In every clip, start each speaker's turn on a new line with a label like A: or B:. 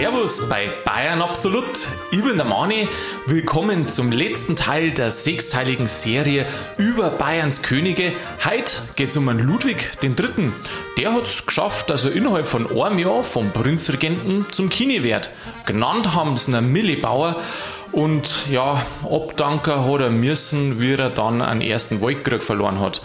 A: Servus bei Bayern Absolut. Ich bin der Mani. Willkommen zum letzten Teil der sechsteiligen Serie über Bayerns Könige. Heute geht es um einen Ludwig III. Der hat es geschafft, dass er innerhalb von einem Jahr vom Prinzregenten zum Kini wird. Genannt haben sie einen Millibauer. Und ja, Obdanker hat er müssen, wie er dann einen ersten Weltkrieg verloren hat.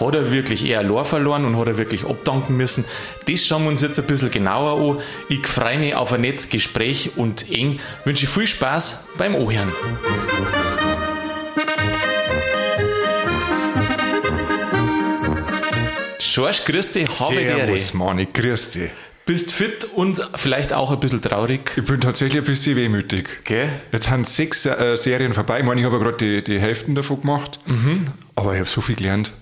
A: Hat er wirklich eher Lor verloren und hat er wirklich abdanken müssen? Das schauen wir uns jetzt ein bisschen genauer an. Ich freue mich auf ein nettes Gespräch und eng wünsche viel Spaß beim Ohren. Schorsch, grüß dich, habe
B: Servus, Mani, grüß dich.
A: Bist fit und vielleicht auch ein bisschen traurig.
B: Ich bin tatsächlich ein bisschen wehmütig.
A: Gell?
B: Jetzt sind sechs äh, Serien vorbei. Ich meine, ich habe ja gerade die, die Hälften davon gemacht. Aber ich habe so viel gelernt.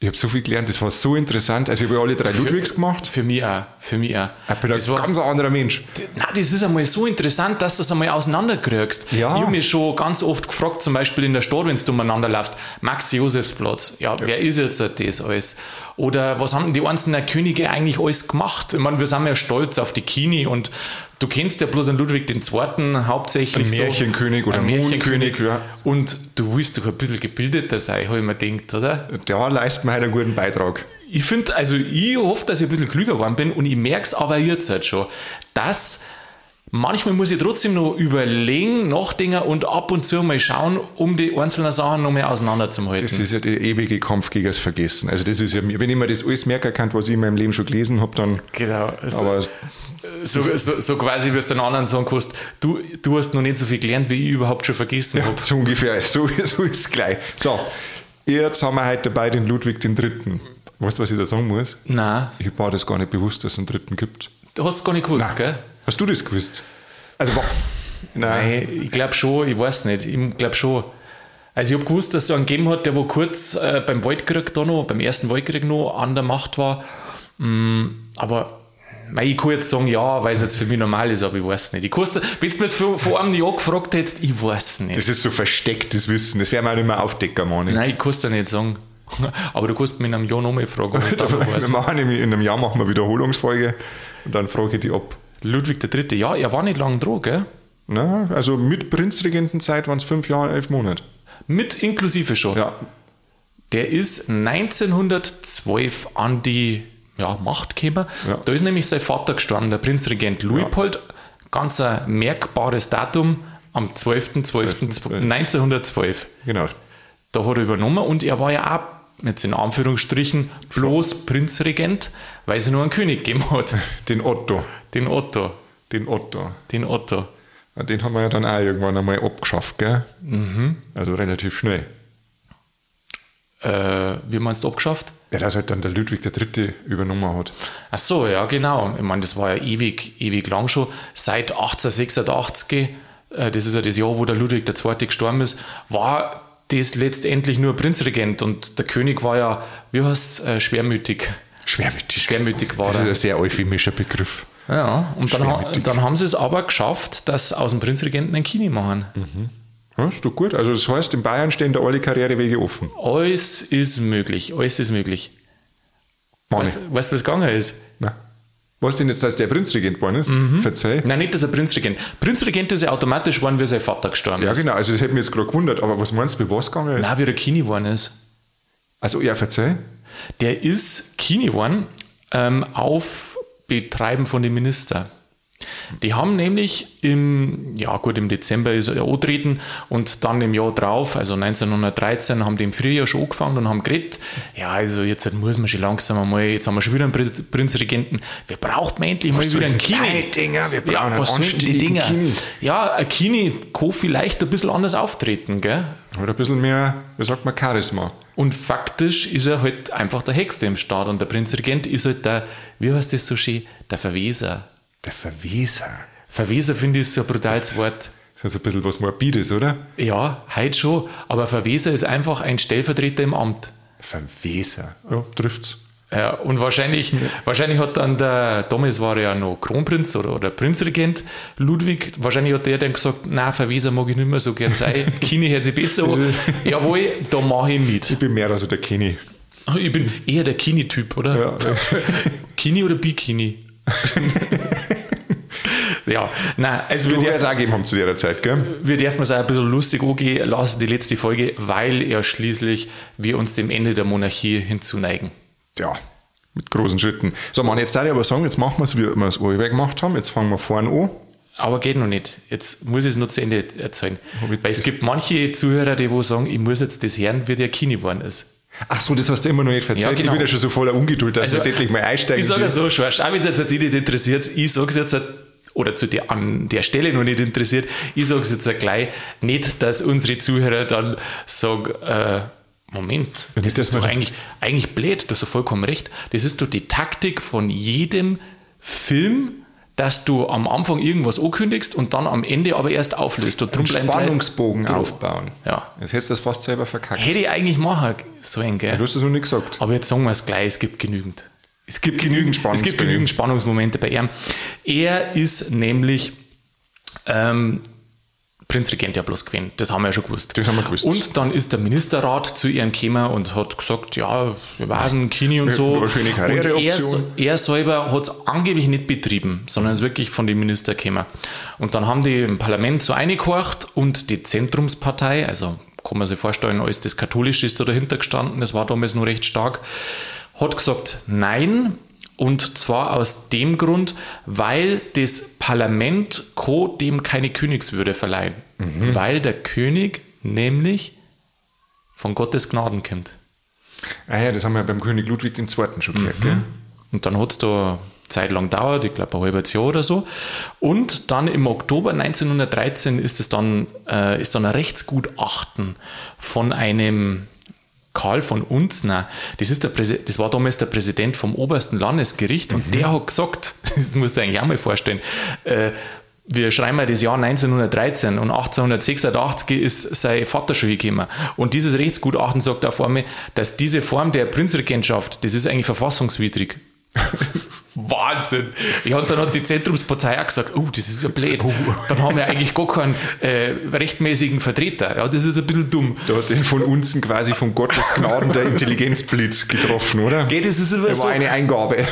B: Ich habe so viel gelernt, das war so interessant. Also ich habe ja alle drei Ludwigs gemacht.
A: Für mich auch. Für mich auch.
B: Ich bin
A: Das
B: ein
A: war-
B: ganz anderer Mensch.
A: Na, das ist einmal so interessant, dass du es einmal auseinanderkriegst.
B: Ja.
A: Ich habe mich schon ganz oft gefragt, zum Beispiel in der Stadt, wenn du umeinander laufst, Max-Josefsplatz, ja, wer ist jetzt das alles? Oder was haben die einzelnen Könige eigentlich alles gemacht? Ich meine, wir sind ja stolz auf die Kini und du kennst ja bloß einen Ludwig II. hauptsächlich
B: Ein
A: so.
B: Märchenkönig oder
A: Ein
B: Mondkönig, ja.
A: Und du willst doch ein bisschen gebildeter sein, habe ich mir gedacht, oder?
B: Da leistet man halt einen guten Beitrag.
A: Ich finde, also ich hoffe, dass ich ein bisschen klüger geworden bin und ich merke es aber jetzt halt schon, dass manchmal muss ich trotzdem noch überlegen, nachdenken und ab und zu mal schauen, um die einzelnen Sachen noch mehr auseinanderzuhalten.
B: Das ist ja der ewige Kampf gegen das Vergessen. Also das ist ja, wenn ich mir das alles merken kann, was ich in meinem Leben schon gelesen habe, dann...
A: genau. So,
B: Aber
A: so, so, so quasi, wie du den anderen sagen kannst, du, du hast noch nicht so viel gelernt, wie ich überhaupt schon vergessen habe.
B: so ungefähr, so, so ist es gleich. So, jetzt haben wir heute dabei den Ludwig III. Weißt du, was ich da sagen muss?
A: Nein,
B: Ich war das gar nicht bewusst, dass es einen dritten gibt.
A: du hast es gar nicht gewusst, gell?
B: Hast du das gewusst? Also, wa- nein.
A: Nein, ich glaube schon, ich weiß nicht, ich glaube schon. Also ich habe gewusst, dass es so einen gegeben hat, der wo kurz äh, beim Waldkrieg da noch, beim ersten Weltkrieg noch an der Macht war. Mm, aber ich kann jetzt sagen, ja, weil es jetzt für mich normal ist, aber ich weiß nicht. Ich kann's- Wenn du mir jetzt vor, vor einem Jahr gefragt hättest, ich weiß nicht.
B: Das ist so verstecktes Wissen. Das werden wir auch nicht mehr aufdecken, Mani.
A: Nein, ich kann es dir nicht sagen. Aber du kannst mich in einem Jahr noch mal fragen, was da weiß.
B: machen in einem Jahr machen wir Wiederholungsfolge und dann frage ich die ab.
A: Ludwig III., ja, er war nicht lang dran, gell?
B: Na, also mit Prinzregentenzeit waren es fünf Jahre, elf Monate.
A: Mit inklusive schon.
B: Ja.
A: Der ist 1912 an die ja, Macht gekommen.
B: Ja.
A: Da ist nämlich sein Vater gestorben, der Prinzregent Luitpold. Ganz ein merkbares Datum am 12.12.1912.
B: Genau.
A: Da hat er übernommen und er war ja auch, jetzt in Anführungsstrichen, bloß Prinzregent, weil es nur einen König gegeben hat.
B: Den Otto.
A: Den Otto.
B: Den Otto.
A: Den Otto.
B: Ja, Den haben wir ja dann auch irgendwann einmal abgeschafft, gell? Also relativ schnell.
A: Äh, wie meinst du abgeschafft?
B: Ja, dass halt dann der Ludwig III. übernommen hat.
A: Ach so, ja, genau. Ich meine, das war ja ewig, ewig lang schon. Seit 1886, äh, das ist ja das Jahr, wo der Ludwig II. gestorben ist, war das letztendlich nur Prinzregent und der König war ja, wie heißt es, äh, schwermütig.
B: Schwermütig.
A: Schwermütig war
B: Das ist
A: er.
B: ein sehr euphemischer Begriff.
A: Ja, und dann, dann haben sie es aber geschafft, dass aus dem Prinzregenten ein Kini machen.
B: Ja, ist doch gut. Also das heißt, in Bayern stehen da alle Karrierewege offen.
A: Alles ist möglich, alles ist möglich. Weißt du, was gegangen ist?
B: Na. Was denn jetzt, dass der Prinzregent geworden ist? Verzeih.
A: Nein, nicht, dass er Prinzregent. Prinzregent ist ja automatisch geworden, wie sein Vater gestorben
B: Ja,
A: ist.
B: genau. Also das hätte mich jetzt gerade gewundert. Aber was meinst du, wie was gegangen ist?
A: Nein, wie der Kini geworden ist.
B: Also, ja, verzeih.
A: Der ist Kini geworden ähm, auf Betreiben von den Minister. Die haben nämlich im, ja gut, im Dezember ist er angetreten und dann im Jahr drauf, also 1913, haben die im Frühjahr schon angefangen und haben geredet, ja, also jetzt muss man schon langsam einmal, jetzt haben wir schon wieder einen Prin- Prinzregenten, wir brauchen endlich mal
B: Was
A: wieder einen Kini.
B: Dinger? Wir brauchen
A: ja, was sollen die Dinger?
B: Kini.
A: Ja, ein Kini kann vielleicht ein bisschen anders auftreten, gell?
B: Oder ein bisschen mehr, wie sagt man, Charisma.
A: Und faktisch ist er halt einfach der Hexte im Staat und der Prinzregent ist halt der, wie heißt das so schön, der Verweser.
B: Der Verweser.
A: Verweser finde ich so ein brutales Wort.
B: Das ist ein bisschen was Morbides, oder?
A: Ja, heute schon, aber Verweser ist einfach ein Stellvertreter im Amt.
B: Verweser. Ja, trifft's.
A: Ja, und wahrscheinlich, wahrscheinlich hat dann der, damals war er ja noch Kronprinz oder, oder Prinzregent Ludwig, wahrscheinlich hat der dann gesagt, na Verweser mag ich nicht mehr so gern sein, Kini hört sich besser an. Jawohl, da mache ich mit.
B: Ich bin mehr als der Kenny.
A: Ich bin eher der Kini-Typ, oder?
B: Ja,
A: Kini oder Bikini? Ja, nein, also
B: Du
A: wir
B: es
A: dürfen,
B: auch gegeben haben zu der Zeit, gell?
A: wir dürfen es auch ein bisschen lustig angehen lassen, die letzte Folge, weil ja schließlich wir uns dem Ende der Monarchie hinzuneigen.
B: Ja, mit großen Schritten. So, man, jetzt darf ich aber sagen, jetzt machen wir es, wie wir es alle gemacht haben. Jetzt fangen wir vorne an.
A: Aber geht noch nicht. Jetzt muss ich es noch zu Ende erzählen.
B: Ich
A: Weil es gibt manche Zuhörer, die wo sagen, ich muss jetzt das hören, wie der Kini geworden ist.
B: Ach so, das hast du immer noch nicht erzählt.
A: Ja, genau.
B: Ich bin ja schon so voller Ungeduld, dass wir jetzt endlich mal einsteigen.
A: Ich sage ja so, Schwarz, auch wenn es jetzt die nicht interessiert, ich sage es jetzt, oder zu der, an der Stelle noch nicht interessiert, ich sage es jetzt gleich, nicht, dass unsere Zuhörer dann sagen, äh, Moment, das
B: dass
A: ist doch eigentlich, eigentlich blöd, du hast vollkommen recht. Das ist doch die Taktik von jedem Film, dass du am Anfang irgendwas ankündigst und dann am Ende aber erst auflöst. Und drum
B: Spannungsbogen
A: drum-
B: aufbauen.
A: Ja.
B: Jetzt hättest du das fast selber verkackt.
A: Hätte ich eigentlich machen sollen, gell?
B: Du hast das noch nicht gesagt.
A: Aber jetzt sagen wir es gleich, es gibt genügend.
B: Es gibt genügend
A: Es
B: Spannungsbogen.
A: gibt genügend Spannungsmomente bei ihm. Er ist nämlich ähm, Prinzregent ja bloß gewesen. Das haben wir ja schon gewusst.
B: Das haben wir gewusst.
A: Und dann ist der Ministerrat zu ihm gekommen und hat gesagt, ja, wir wissen, Kini und so.
B: eine schöne
A: und er, er selber hat es angeblich nicht betrieben, sondern ist wirklich von den Minister gekommen. Und dann haben die im Parlament so eingehorcht und die Zentrumspartei, also kann man sich vorstellen, als das katholisch ist da dahinter gestanden, das war damals noch recht stark, hat gesagt nein. Und zwar aus dem Grund, weil das Parlament kann dem keine Königswürde verleihen. Weil der König nämlich von Gottes Gnaden kommt.
B: Ah ja, das haben wir beim König Ludwig II. schon gehört, gell?
A: Und dann hat es da Zeit lang dauert, ich glaube ein halbes Jahr oder so. Und dann im Oktober 1913 ist es dann, äh, ist dann ein Rechtsgutachten von einem Karl von Unzner. Das, ist der Präsi- das war damals der Präsident vom obersten Landesgericht und der hat gesagt, das musst du eigentlich auch mal vorstellen, äh, wir schreiben mal das Jahr 1913 und 1886 ist sein Vater schon gekommen. Und dieses Rechtsgutachten sagt auf einmal, dass diese Form der Prinzregentschaft, das ist eigentlich verfassungswidrig. Wahnsinn. Ja, und dann hat die Zentrumspartei auch gesagt, oh, das ist ja blöd. Dann haben wir eigentlich gar keinen äh, rechtmäßigen Vertreter. Ja, das ist ein bisschen dumm.
B: Da hat den von unten quasi von Gottes Gnaden der Intelligenzblitz getroffen, oder?
A: Geht, das ist immer
B: Das
A: so.
B: war eine Eingabe.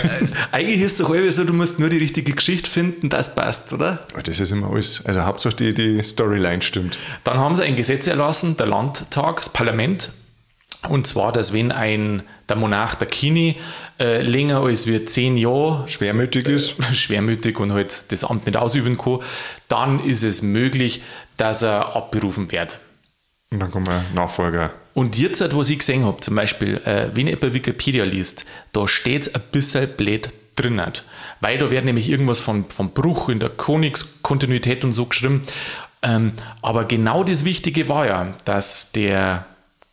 A: Eigentlich ist es doch halb so, du musst nur die richtige Geschichte finden, das passt, oder?
B: Das ist immer alles. Also Hauptsache die, die Storyline stimmt.
A: Dann haben sie ein Gesetz erlassen, der Landtag, das Parlament. Und zwar, dass wenn ein, der Monarch, der Kini, äh, länger als wir zehn Jahre
B: Schwermütig ist.
A: schwermütig und halt das Amt nicht ausüben kann, dann ist es möglich, dass er abberufen wird.
B: Und dann kommen wir Nachfolger.
A: Und jetzt, was ich gesehen habe, zum Beispiel, äh, wenn ihr bei Wikipedia liest, da steht ein bisschen blöd drin. Weil da wird nämlich irgendwas von, vom Bruch in der Königskontinuität und so geschrieben. Ähm, aber genau das Wichtige war ja, dass der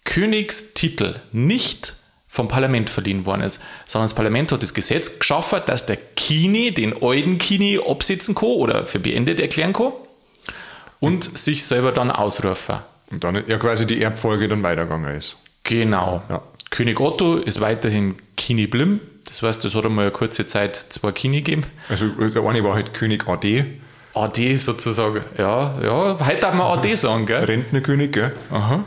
A: Königstitel nicht vom Parlament verliehen worden ist, sondern das Parlament hat das Gesetz geschaffen, dass der Kini den alten Kini absetzen kann oder für beendet erklären kann und sich selber dann ausrufen.
B: Und dann ja quasi die Erbfolge dann weitergegangen ist.
A: Genau.
B: Ja.
A: König Otto ist weiterhin Kini Blim. Das heißt, es hat einmal eine kurze Zeit zwei Kini gegeben.
B: Also der eine war halt König AD,
A: AD sozusagen. Ja, ja, heute darf man AD sagen, gell?
B: Rentnerkönig, gell?
A: Aha.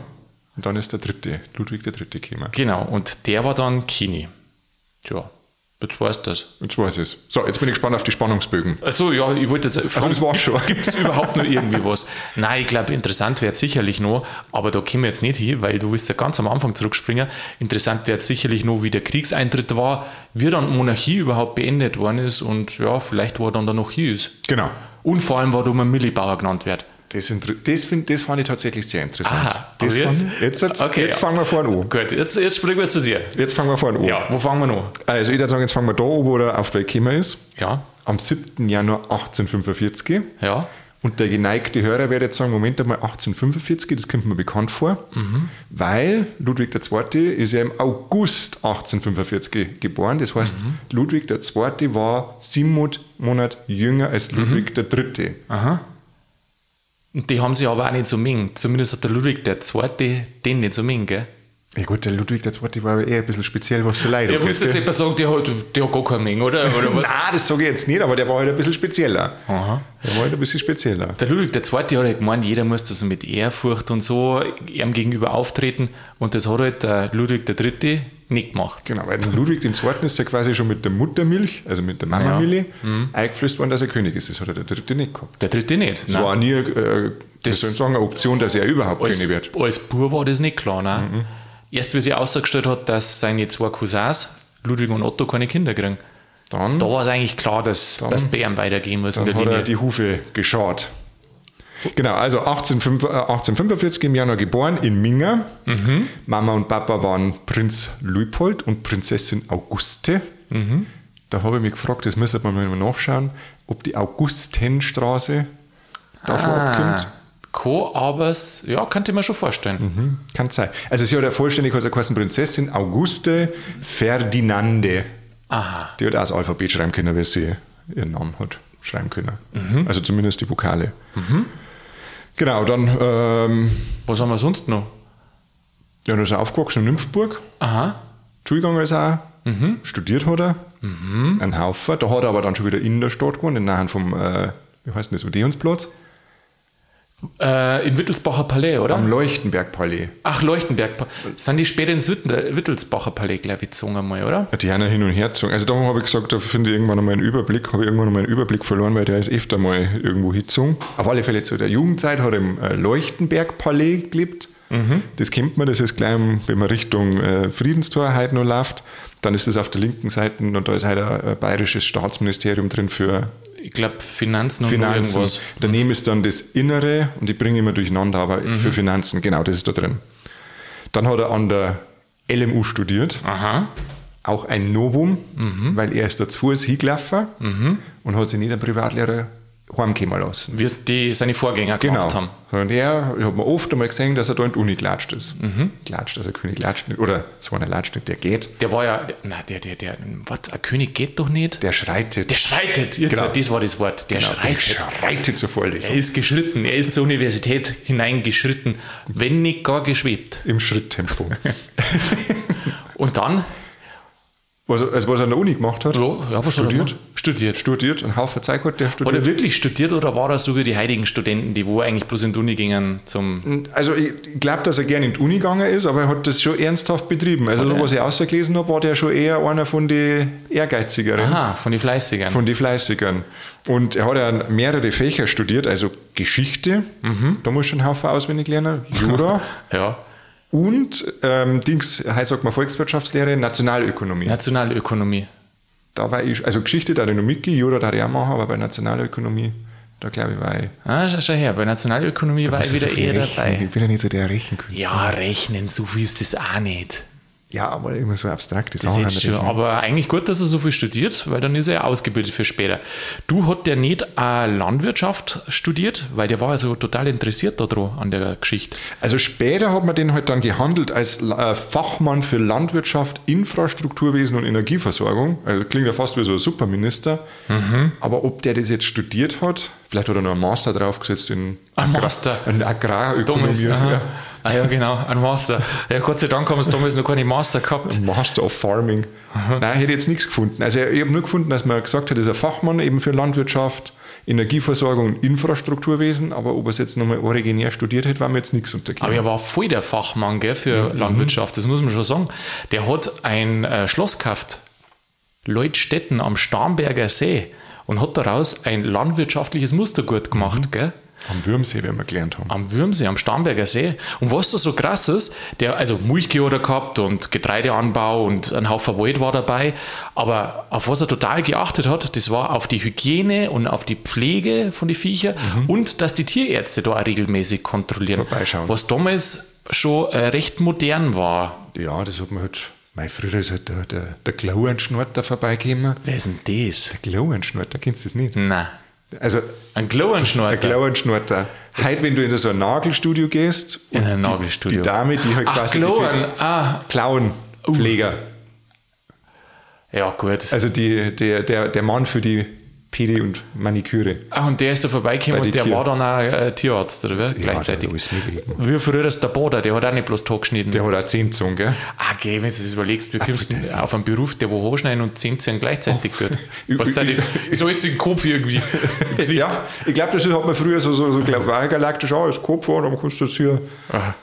B: Und dann ist der dritte, Ludwig der dritte gekommen.
A: Genau, und der war dann Kini. Tja, jetzt weißt du das.
B: Jetzt weiß ich es. So, jetzt bin ich gespannt auf die Spannungsbögen.
A: Achso, ja, ich wollte jetzt fragen,
B: das war's schon.
A: Gibt es überhaupt noch irgendwie was? Nein, ich glaube, interessant wird sicherlich noch, aber da kommen wir jetzt nicht hin, weil du willst ja ganz am Anfang zurückspringen. Interessant wird sicherlich noch, wie der Kriegseintritt war, wie dann Monarchie überhaupt beendet worden ist und ja, vielleicht, wo er dann da noch hier ist.
B: Genau.
A: Und vor allem, warum er Millibauer genannt wird.
B: Das, das, find, das fand ich tatsächlich sehr interessant.
A: Aha,
B: das
A: jetzt-
B: fand, jetzt, jetzt,
A: Okay,
B: jetzt
A: ja.
B: fangen wir vorne an.
A: Gut, jetzt, jetzt springen wir zu dir.
B: Jetzt fangen wir vorne an.
A: Ja, wo fangen wir noch?
B: Also ich würde sagen, jetzt fangen wir da an, wo der Auftrag gekommen ist.
A: Ja,
B: Am 7. Januar 1845.
A: ja,
B: Und der geneigte Hörer wird jetzt sagen, Moment einmal, 1845, das kommt mir bekannt vor, weil Ludwig II. ist ja im August 1845 geboren. Das heißt, Ludwig II. war sieben Monate jünger als Ludwig III.
A: aha. Und die haben sich aber auch nicht so mengen. Zumindest hat der Ludwig der Zweite den nicht so mengen, gell?
B: Ja gut, der Ludwig II. war aber eher ein bisschen speziell, was so leid
A: Ja, willst jetzt etwa sagen, der hat, der hat gar keine Menge, oder? oder was?
B: Nein, das sage ich jetzt nicht, aber der war halt ein bisschen spezieller.
A: Aha.
B: Der war halt ein bisschen spezieller.
A: Der Ludwig II. hat halt gemeint, jeder muss da so mit Ehrfurcht und so ihm gegenüber auftreten. Und das hat halt der Ludwig III. Nicht gemacht.
B: Genau, weil Ludwig II. ist ja quasi schon mit der Muttermilch, also mit der Mamamilch, ja. mhm. eingeflößt worden, dass er König ist. Das hat er der dritte nicht gehabt.
A: Der dritte nicht.
B: Das Nein. war nie äh, das soll sagen, eine Option, dass er überhaupt
A: als,
B: König wird.
A: Als Bub war das nicht klar. Ne? Mhm. Erst wie sie ausgestellt hat, dass seine zwei Cousins, Ludwig und Otto, keine Kinder kriegen. Dann, da war es eigentlich klar, dass das Bären weitergehen muss
B: dann in der Linie. Er die Hufe geschaut. Genau, also 1845 äh, im Januar geboren in Minga. Mhm. Mama und Papa waren Prinz Luipold und Prinzessin Auguste. Mhm. Da habe ich mich gefragt, das müsste man mal nachschauen, ob die Augustenstraße davor ah. abkommt.
A: Co, aber ja, könnte ich mir schon vorstellen.
B: Mhm, kann sein. Also sie hat ja vollständig also Prinzessin Auguste Ferdinande. Aha. Die hat auch das Alphabet schreiben können, weil sie ihren Namen hat schreiben können. Mhm. Also zumindest die Vokale. Mhm. Genau, dann. Ähm,
A: Was haben wir sonst noch?
B: Ja, er ist aufgewachsen in Nymphenburg. Aha. Schulgegangen ist er auch. Mhm. Studiert hat er. Mhm. Ein Haufen. Da hat er aber dann schon wieder in der Stadt gewohnt, in Nähe vom, äh, wie heißt denn das, Odeonsplatz.
A: Äh, Im Wittelsbacher Palais, oder?
B: Am Leuchtenberg Palais.
A: Ach, Leuchtenberg. Sind die später ins Wittelsbacher Palais, glaube ich, gezogen einmal, oder?
B: Ja, die haben ja hin und her gezogen. Also da habe ich gesagt, da finde ich irgendwann einmal einen Überblick, habe ich irgendwann einmal einen Überblick verloren, weil der ist öfter mal irgendwo hingezogen. Auf alle Fälle zu der Jugendzeit hat er im äh, Leuchtenberg Palais gelebt. Mhm. Das kennt man, das ist gleich, wenn man Richtung äh, Friedenstor heute noch läuft, dann ist das auf der linken Seite und da ist halt ein bayerisches Staatsministerium drin für
A: ich glaube, Finanzen und
B: Finanzen. irgendwas. Daneben ist dann das Innere und ich bringe immer durcheinander, aber mhm. für Finanzen, genau, das ist da drin. Dann hat er an der LMU studiert. Aha. Auch ein Novum, mhm. weil er ist da zu Fuß hingelaufen mhm. und hat sich nicht einen Privatlehrer heimkommen lassen.
A: Wie es die, seine Vorgänger
B: gemacht genau. haben. Und er, ich habe mir oft einmal gesehen, dass er da in die Uni klatscht ist. Mhm. Klatscht, also ein König klatscht nicht, oder so einer latscht nicht, der geht.
A: Der war ja, nein, der, der, der, was, ein König geht doch nicht?
B: Der schreitet.
A: Der schreitet, jetzt, genau. das war das Wort.
B: Der genau. schreitet. Der schreitet zur Vorlesung.
A: Er ist geschritten, er ist zur Universität hineingeschritten, wenn nicht gar geschwebt.
B: Im Schritttempo.
A: Und dann
B: was, also was er an der Uni gemacht hat?
A: Ja, ja was studiert.
B: Studiert. Studiert. Ein Haufen Zeit hat der
A: studiert. Hat er wirklich studiert oder war er so wie die heutigen Studenten, die wo eigentlich bloß in die Uni gingen zum.
B: Also ich glaube, dass er gerne in die Uni gegangen ist, aber er hat das schon ernsthaft betrieben. Also so, was ich ausgelesen habe, war der schon eher einer von den Ehrgeizigeren.
A: Aha, von den Fleißigeren.
B: Von den Fleißigeren. Und er hat ja mehrere Fächer studiert, also Geschichte, mhm. da muss schon Haufen auswendig lernen, Jura.
A: ja.
B: Und ähm, Dings, heißt sagt man Volkswirtschaftslehre, Nationalökonomie.
A: Nationalökonomie.
B: Da war ich, also Geschichte da ich noch mitgehen, Jura da ich auch machen, aber bei Nationalökonomie, da glaube ich war ich.
A: Ah, schau, schau her, bei Nationalökonomie war ich wieder so eher
B: rechnen.
A: dabei.
B: Ich bin ja nicht so der Rechenkünstler.
A: Ja, rechnen, so viel ist das auch nicht.
B: Ja, aber immer so abstrakt
A: ist das auch schon, Aber eigentlich gut, dass er so viel studiert, weil dann ist er ausgebildet für später. Du hat der nicht Landwirtschaft studiert, weil der war also total interessiert daran an der Geschichte.
B: Also später hat man den halt dann gehandelt als äh, Fachmann für Landwirtschaft, Infrastrukturwesen und Energieversorgung. Also klingt ja fast wie so ein Superminister. Mhm. Aber ob der das jetzt studiert hat, vielleicht hat er noch einen Master draufgesetzt in
A: ein Master.
B: in Agrarökonomie. ja.
A: Ah ja, genau, ein Master. Ja, Gott sei Dank haben wir damals noch keine Master gehabt.
B: Master of Farming. Aha. Nein, ich hätte jetzt nichts gefunden. Also ich habe nur gefunden, dass man gesagt hat, er ist ein Fachmann eben für Landwirtschaft, Energieversorgung und Infrastrukturwesen, aber ob er es jetzt nochmal originär studiert hätte, war mir jetzt nichts untergehen.
A: Aber er war voll der Fachmann gell, für mhm. Landwirtschaft, das muss man schon sagen. Der hat ein äh, Schloss gekauft, Leutstetten am Starnberger See und hat daraus ein landwirtschaftliches Mustergut gemacht. Mhm. Gell?
B: Am Würmsee, wenn wir gelernt haben.
A: Am Würmsee, am Starnberger See. Und was da so krass ist, der, also Milchkühe hat er gehabt und Getreideanbau und ein Haufen Wald war dabei. Aber auf was er total geachtet hat, das war auf die Hygiene und auf die Pflege von den Viechern mhm. und dass die Tierärzte da auch regelmäßig kontrollieren.
B: Vorbeischauen.
A: Was damals schon äh, recht modern war.
B: Ja, das hat man halt. Mein früher ist halt der, der, der Klauenschnorter vorbeigekommen.
A: Wer ist denn das?
B: Der Klauenschnorter, kennst du das nicht?
A: Nein.
B: Also
A: ein Glowenschnorter.
B: Ein Glowenschnorter. Heute, wenn du in so ein Nagelstudio gehst,
A: in ein Nagelstudio.
B: Die, die Dame, die halt
A: Ach, quasi Glowen.
B: die ah. Klauenpfleger.
A: Uh. Ja, gut.
B: Also die, der, der, der Mann für die Pedi und Maniküre.
A: Ach, und der ist da vorbeigekommen und der Tier. war dann auch äh, Tierarzt, oder wie? Gleichzeitig. Wie früher ist der Boda, der hat auch nicht bloß Tag geschnitten.
B: Der hat auch zehn Zungen, gell?
A: Ah, okay, wenn du das überlegst, wie kommst du auf einen Beruf, der wo hochschneiden und zehn Zungen gleichzeitig tut. Was ist, ist alles im Kopf irgendwie?
B: ja, ich glaube, das hat man früher so, so, so galaktisch, ah, das Kopf, und dann kannst du das hier. Aha.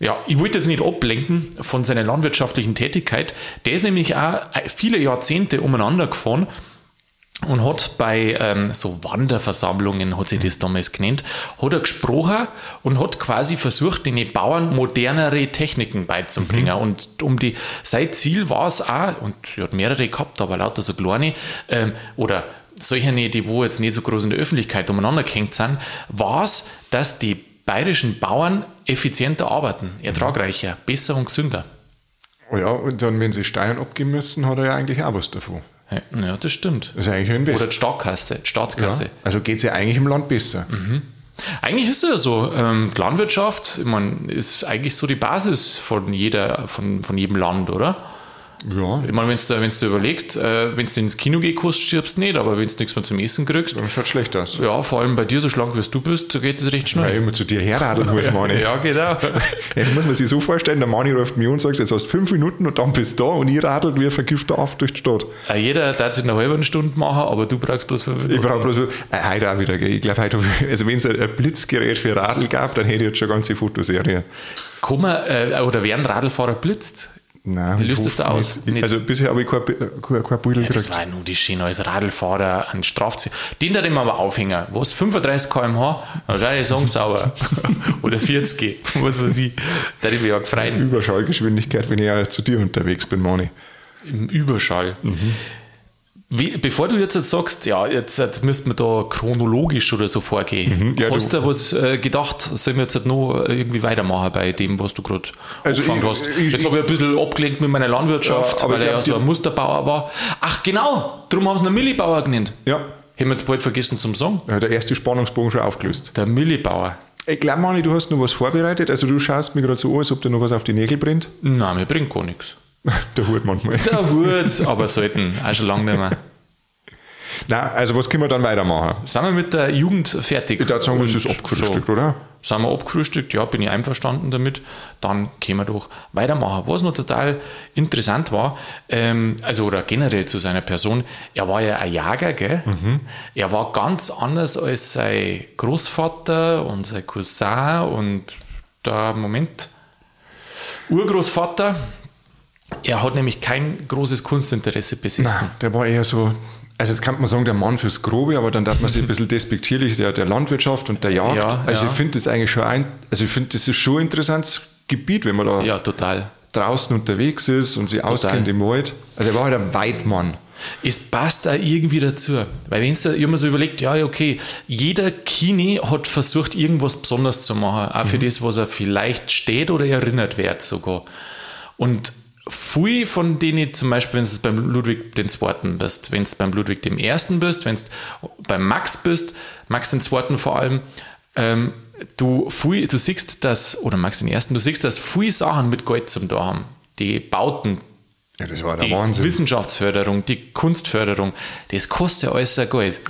A: ja, ich wollte jetzt nicht ablenken von seiner landwirtschaftlichen Tätigkeit. Der ist nämlich auch viele Jahrzehnte umeinander gefahren und hat bei ähm, so Wanderversammlungen, hat sich das damals genannt, hat er gesprochen und hat quasi versucht, den Bauern modernere Techniken beizubringen. Mhm. Und um die, sein Ziel war es auch, und er hat mehrere gehabt, aber lauter so kleine, ähm, oder solche, die wo jetzt nicht so groß in der Öffentlichkeit umeinander gehängt sind, war es, dass die bayerischen Bauern effizienter arbeiten, ertragreicher, besser und gesünder.
B: Oh ja, und dann, wenn sie Steuern abgeben müssen, hat er ja eigentlich auch was davon.
A: Ja, das stimmt.
B: Das ist eigentlich ein Invest.
A: Oder die Staatskasse. Die Staatskasse. Ja,
B: also geht es ja eigentlich im Land besser.
A: Mhm. Eigentlich ist es ja so. Ähm, Landwirtschaft, ich meine, ist eigentlich so die Basis von, jeder, von, von jedem Land, oder?
B: Ja.
A: Ich meine, wenn du, wenn du überlegst, äh, wenn du ins Kino gehst, stirbst du nicht, aber wenn du nichts mehr zum Essen kriegst.
B: Dann schaut schlecht aus.
A: Ja, vor allem bei dir, so schlank wie du bist, geht es recht schnell.
B: Weil ich immer zu dir herradeln muss, Mani.
A: ja, genau.
B: Jetzt muss man sich so vorstellen, der Mani ruft mich und sagt, jetzt hast du fünf Minuten und dann bist du da und ich radelt wie ein Vergifter auf durch die Stadt.
A: Äh, jeder darf sich eine halbe Stunde machen, aber du brauchst bloß fünf
B: Minuten. Ich brauche bloß äh, heute auch wieder. Ich glaube, heute, also wenn es ein Blitzgerät für Radl gab, dann hätte ich jetzt schon eine ganze Fotoserie.
A: Kann man, äh, oder werden Radlfahrer blitzt?
B: Nein,
A: Wie löst das da aus?
B: Nicht. Also bisher habe ich kein, kein, kein Beutel
A: ja, Das war nur die Schiene als Radlfahrer, ein Strafziel. Den da immer aber aufhängen. Was? 35 km/h? Da ich sagen sauber. Oder 40, was weiß ich. Da ich mich ja gefreut.
B: Überschallgeschwindigkeit, wenn ich ja zu dir unterwegs bin, Mani.
A: Im Überschall. Mhm. Wie, bevor du jetzt, sagst, ja, jetzt, jetzt müsste man da chronologisch oder so vorgehen, mhm, ja, hast du was äh, gedacht, sollen wir jetzt noch irgendwie weitermachen bei dem, was du gerade also angefangen hast? Ich, jetzt habe ich ein bisschen abgelenkt mit meiner Landwirtschaft, ja, weil er ja so ein Musterbauer war. Ach genau, darum haben sie ihn Millibauer genannt.
B: Ja.
A: Haben wir jetzt bald vergessen zum Song.
B: Ja, der erste Spannungsbogen schon aufgelöst.
A: Der Millibauer.
B: Ich glaube, Mani, du hast noch was vorbereitet. Also du schaust mir gerade so an, als ob dir noch was auf die Nägel brennt.
A: Nein, mir bringt gar nichts.
B: Der Hut manchmal.
A: Der Hut, aber selten. Auch schon lange nicht mehr.
B: Na, also was können wir dann weitermachen?
A: Sind wir mit der Jugend fertig?
B: Ich würde sagen, das ist abgefrühstückt, so. oder?
A: Sind wir abgefrühstückt, ja, bin ich einverstanden damit. Dann können wir doch weitermachen. Was noch total interessant war, ähm, also oder generell zu seiner Person, er war ja ein Jager, gell? Mhm. Er war ganz anders als sein Großvater und sein Cousin und der Moment, Urgroßvater. Er hat nämlich kein großes Kunstinteresse besessen.
B: Nein, der war eher so also jetzt kann man sagen, der Mann fürs Grobe, aber dann darf man sich ein bisschen despektierlich der, der Landwirtschaft und der Jagd. Ja, also ja. ich finde das eigentlich schon ein, also ich finde das ist schon ein interessantes Gebiet, wenn man da
A: ja, total.
B: draußen unterwegs ist und sich total. auskennt im Wald. Also er war halt ein Weidmann.
A: Es passt auch irgendwie dazu. Weil wenn du immer so überlegt, ja, okay, jeder Kini hat versucht, irgendwas Besonderes zu machen, auch für mhm. das, was er vielleicht steht oder erinnert wird sogar. Und viel von denen, zum Beispiel, wenn du beim Ludwig II. bist, wenn du beim Ludwig I. bist, wenn du beim Max bist, Max II. vor allem, ähm, du, viel, du siehst das, oder Max I., du siehst, dass viele Sachen mit Geld zum da haben. Die Bauten,
B: ja, das war
A: der
B: die Wahnsinn.
A: Wissenschaftsförderung, die Kunstförderung, das kostet ja alles sehr Geld.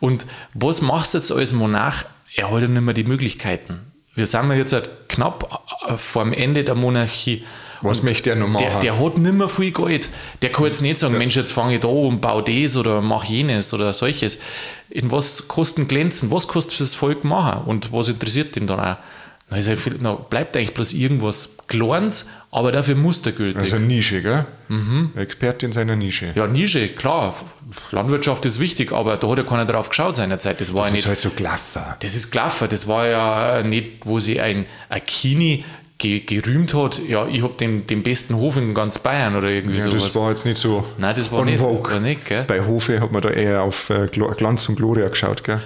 A: Und was machst du jetzt als Monarch? Er hat ja nicht mehr die Möglichkeiten. Wir sind jetzt halt knapp äh, vor dem Ende der Monarchie.
B: Was möchte der machen?
A: Der, der hat nicht mehr viel Geld. Der kann jetzt nicht sagen, ja. Mensch, jetzt fange ich da und baue das oder mache jenes oder solches. In was kosten glänzen? Was kostet das Volk machen? Und was interessiert den dann auch? Na, ist halt viel, na, bleibt eigentlich bloß irgendwas Kleines, aber dafür mustergültig.
B: Also Nische, gell? Mhm. Experte in seiner Nische.
A: Ja, Nische, klar. Landwirtschaft ist wichtig, aber da hat ja keiner drauf geschaut seinerzeit. Das war
B: das
A: ja
B: nicht. Das ist halt so Glaffer.
A: Das ist Glaffer. Das war ja nicht, wo sie ein, ein Kini ge gerühmt hat, ja, ich habe den, den besten Hof in ganz Bayern oder irgendwie ja, sowas.
B: Das war jetzt nicht so.
A: Nein, das war nicht, war nicht gell?
B: Bei Hofe hat man da eher auf äh, Glanz und Gloria geschaut, gell?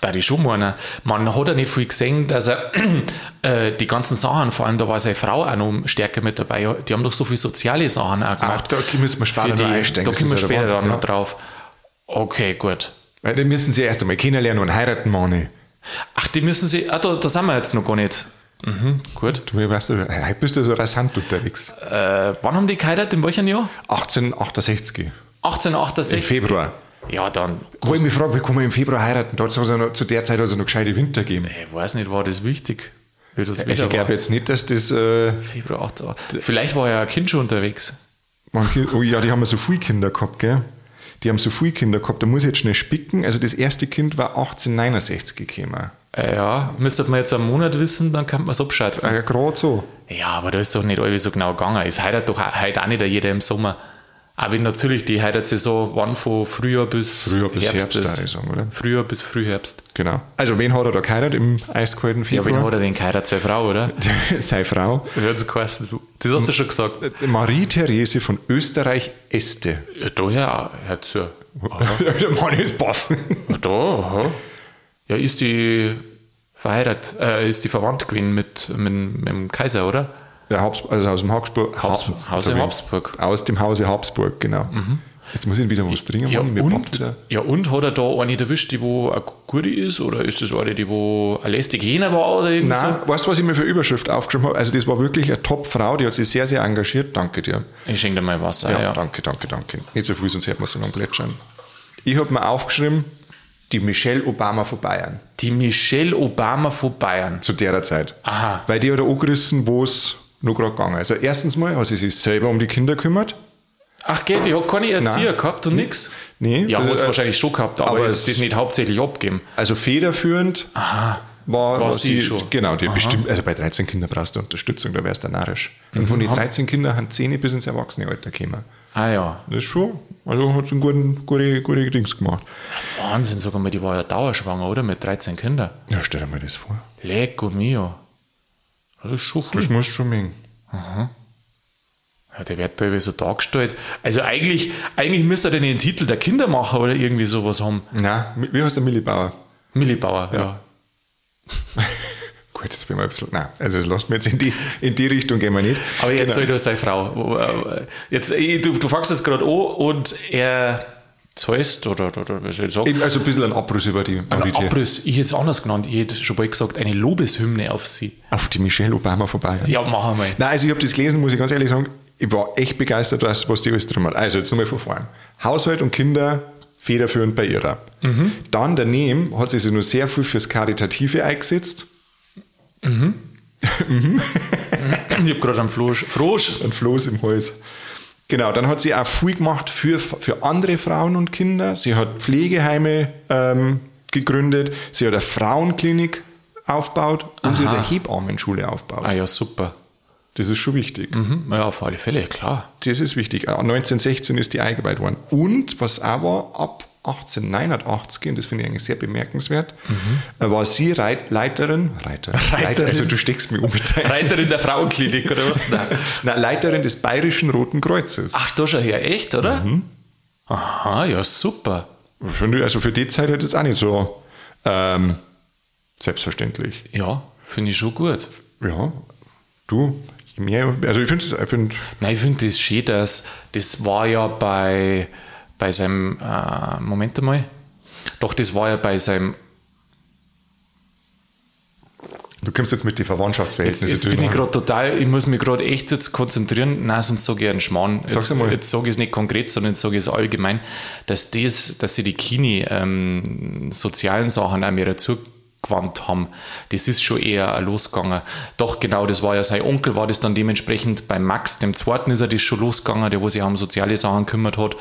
A: Da ich schon meinen. Man hat ja nicht viel gesehen, dass er äh, die ganzen Sachen, vor allem da war seine Frau auch noch stärker mit dabei. Die haben doch so viele soziale Sachen auch gemacht. Ach,
B: da müssen wir später
A: die,
B: noch einsteigen.
A: Da kommen wir später dann ja. noch drauf. Okay, gut.
B: Weil die müssen sie erst einmal kennenlernen und heiraten, Mani.
A: Ach, die müssen sie. Ah, da, da sind wir jetzt noch gar nicht. Mhm, gut.
B: Du weißt, heute bist du so rasant unterwegs.
A: Äh, wann haben die geheiratet? In welchem Jahr?
B: 1868.
A: 1868?
B: Im Februar.
A: Ja, dann.
B: Wo ich mich frage, wie kann man im Februar heiraten? Da also noch, zu der Zeit also noch gescheite Winter gegeben.
A: Ich weiß nicht, war das wichtig?
B: Wie das also ich glaube jetzt nicht, dass das. Äh,
A: Februar 18. Vielleicht war ja ein Kind schon unterwegs.
B: Oh ja, die haben ja so viele Kinder gehabt, gell? Die haben so viele Kinder gehabt. Da muss ich jetzt schnell spicken. Also das erste Kind war 1869 gekommen.
A: Äh, Ja, müsste man jetzt einen Monat wissen, dann kann man es abschätzen.
B: Äh, Gerade so.
A: Ja, aber da ist doch nicht alles so genau gegangen. Es heiratet doch heute auch nicht jeder im Sommer. Aber natürlich die Heiratssaison wann von Frühjahr bis
B: Frühjahr bis Herbst,
A: ist.
B: würde ich sagen, oder?
A: Frühjahr bis Frühherbst.
B: Genau. Also, wen hat er da geheiratet im eiskalten
A: Ja, wen
B: Februar?
A: hat er denn geheiratet? Seine Frau, oder?
B: Seine Frau.
A: Wie hat sie geheißen? Du- Das hast du schon gesagt.
B: Marie-Therese von Österreich-Este.
A: Ja, daher. Hör zu.
B: Der Mann ist baff.
A: Ja, da, aha. Ja, ist die verheiratet, äh, ist die verwandt gewesen mit, mit, mit dem Kaiser, oder?
B: Der Habs also aus dem Habsburg.
A: Habs-
B: Ha-
A: Hause
B: sorry.
A: Habsburg. Mhm.
B: Aus dem Hause Habsburg, genau. Jetzt muss ich wieder was trinken.
A: Ja
B: Mann,
A: und, ja, und hat er da eine erwischt, die wo eine gute ist? Oder ist das eine, die wo eine lästige Hähne war? Oder
B: Nein, weißt du, was ich mir für Überschrift aufgeschrieben habe? Also, das war wirklich eine Top-Frau, die hat sich sehr, sehr engagiert. Danke dir.
A: so? Ich schenke dir mal Wasser.
B: Ja,
A: Ja,
B: danke, danke, danke. Nicht so viel, sonst hätten wir so lange plätschern. Ich habe mir aufgeschrieben, die Michelle Obama von Bayern.
A: Die Michelle Obama von Bayern.
B: Zu der Zeit.
A: Aha.
B: Weil die hat angerissen, wo es noch gerade gegangen ist. Also, erstens mal hat sie sich selber um die Kinder gekümmert.
A: Ach, geht, die hat keine Erzieher
B: Nein.
A: gehabt und nix?
B: Nee,
A: Ja,
B: also,
A: hat es
B: äh,
A: wahrscheinlich schon gehabt, aber,
B: aber es-
A: das nicht hauptsächlich abgeben.
B: Also, federführend war, war
A: sie schon.
B: Genau, die bestimmt, also bei 13 Kindern brauchst du Unterstützung, da wärst du narrisch. Und von den 13 Kindern haben 10 bis ins Erwachsenealter gekommen.
A: Ah ja,
B: Das ist schon, also hat sie einen guten, gute, gute Dings gemacht.
A: Wahnsinn, sogar mal, die war ja dauerschwanger, oder? Mit 13 Kindern.
B: Ja, stell dir mal das vor.
A: Lecco mio. Das ist schon viel.
B: Das musst du schon mengen.
A: Ja, der wird da irgendwie so dargestellt. Also eigentlich, eigentlich müsste er den den Titel der Kindermacher oder irgendwie sowas haben.
B: Nein, wie heißt der Millibauer?
A: Millibauer, ja.
B: Gut, jetzt bin ich mal ein bisschen. Nein, also das lassen wir jetzt in die, in die Richtung gehen wir nicht.
A: Aber jetzt
B: Genau.
A: soll da seine Frau. Äh, Jetzt, du, du fängst jetzt gerade an und er zahlst oder, oder, was soll ich sagen?
B: Also ein bisschen ein Abriss über die
A: Ein
B: Mauritius.
A: Abriss, ich hätte es anders genannt. Ich hätte schon bald gesagt, eine Lobeshymne auf sie.
B: Auf die Michelle Obama vorbei.
A: Ja, machen wir.
B: Nein, also ich habe das gelesen, muss ich ganz ehrlich sagen, ich war echt begeistert, was, was die alles drin hat. Also jetzt nochmal von vorn. Haushalt und Kinder federführend bei ihrer.
A: Mhm.
B: Dann daneben hat sie sich nur sehr viel fürs Karitative eingesetzt.
A: Ich habe gerade einen Frosch. Frosch.
B: Ein Floß im Hals. Genau, dann hat sie auch viel gemacht für, für andere Frauen und Kinder. Sie hat Pflegeheime ähm, gegründet, sie hat eine Frauenklinik aufgebaut und sie hat eine Hebammenschule aufgebaut.
A: Ah ja, super.
B: Das ist schon wichtig.
A: Mhm. Ja, auf alle Fälle, klar.
B: Das ist wichtig. 1916 ist die eingeweiht worden. Und was auch war, ab 1889, und das finde ich eigentlich sehr bemerkenswert, äh, war sie Reit Leiterin, Reiter,
A: Reiterin.
B: Leiter, also du steckst mir um mit
A: Reiterin der Frauenklinik oder was? Nein.
B: Nein, Leiterin des Bayerischen Roten Kreuzes.
A: Ach, da schon her, echt, oder?
B: Mhm.
A: Aha, ja, super.
B: Also für die Zeit ist es auch nicht so ähm, selbstverständlich.
A: Ja, finde ich schon gut.
B: Ja, du, je mehr, also ich finde, find,
A: Nein, ich finde das schön, dass das war ja bei, bei seinem, äh, Moment einmal, doch das war ja bei seinem,
B: du kommst jetzt mit den
A: jetzt,
B: Verwandtschaftsverhältnissen
A: jetzt bin ich
B: durcheinander.
A: gerade total, ich muss mich gerade echt jetzt konzentrieren, nein, sonst sage ich einen Schmarrn.
B: Sag's
A: Jetzt, jetzt sage ich es nicht konkret, sondern jetzt sage ich es allgemein, dass das, dass sie die Kini ähm, sozialen Sachen auch mehr dazu gewandt haben, das ist schon eher losgegangen. Doch genau, das war ja sein Onkel, war das dann dementsprechend bei Max, dem Zweiten ist er das schon losgegangen, der wo sich um soziale Sachen gekümmert hat.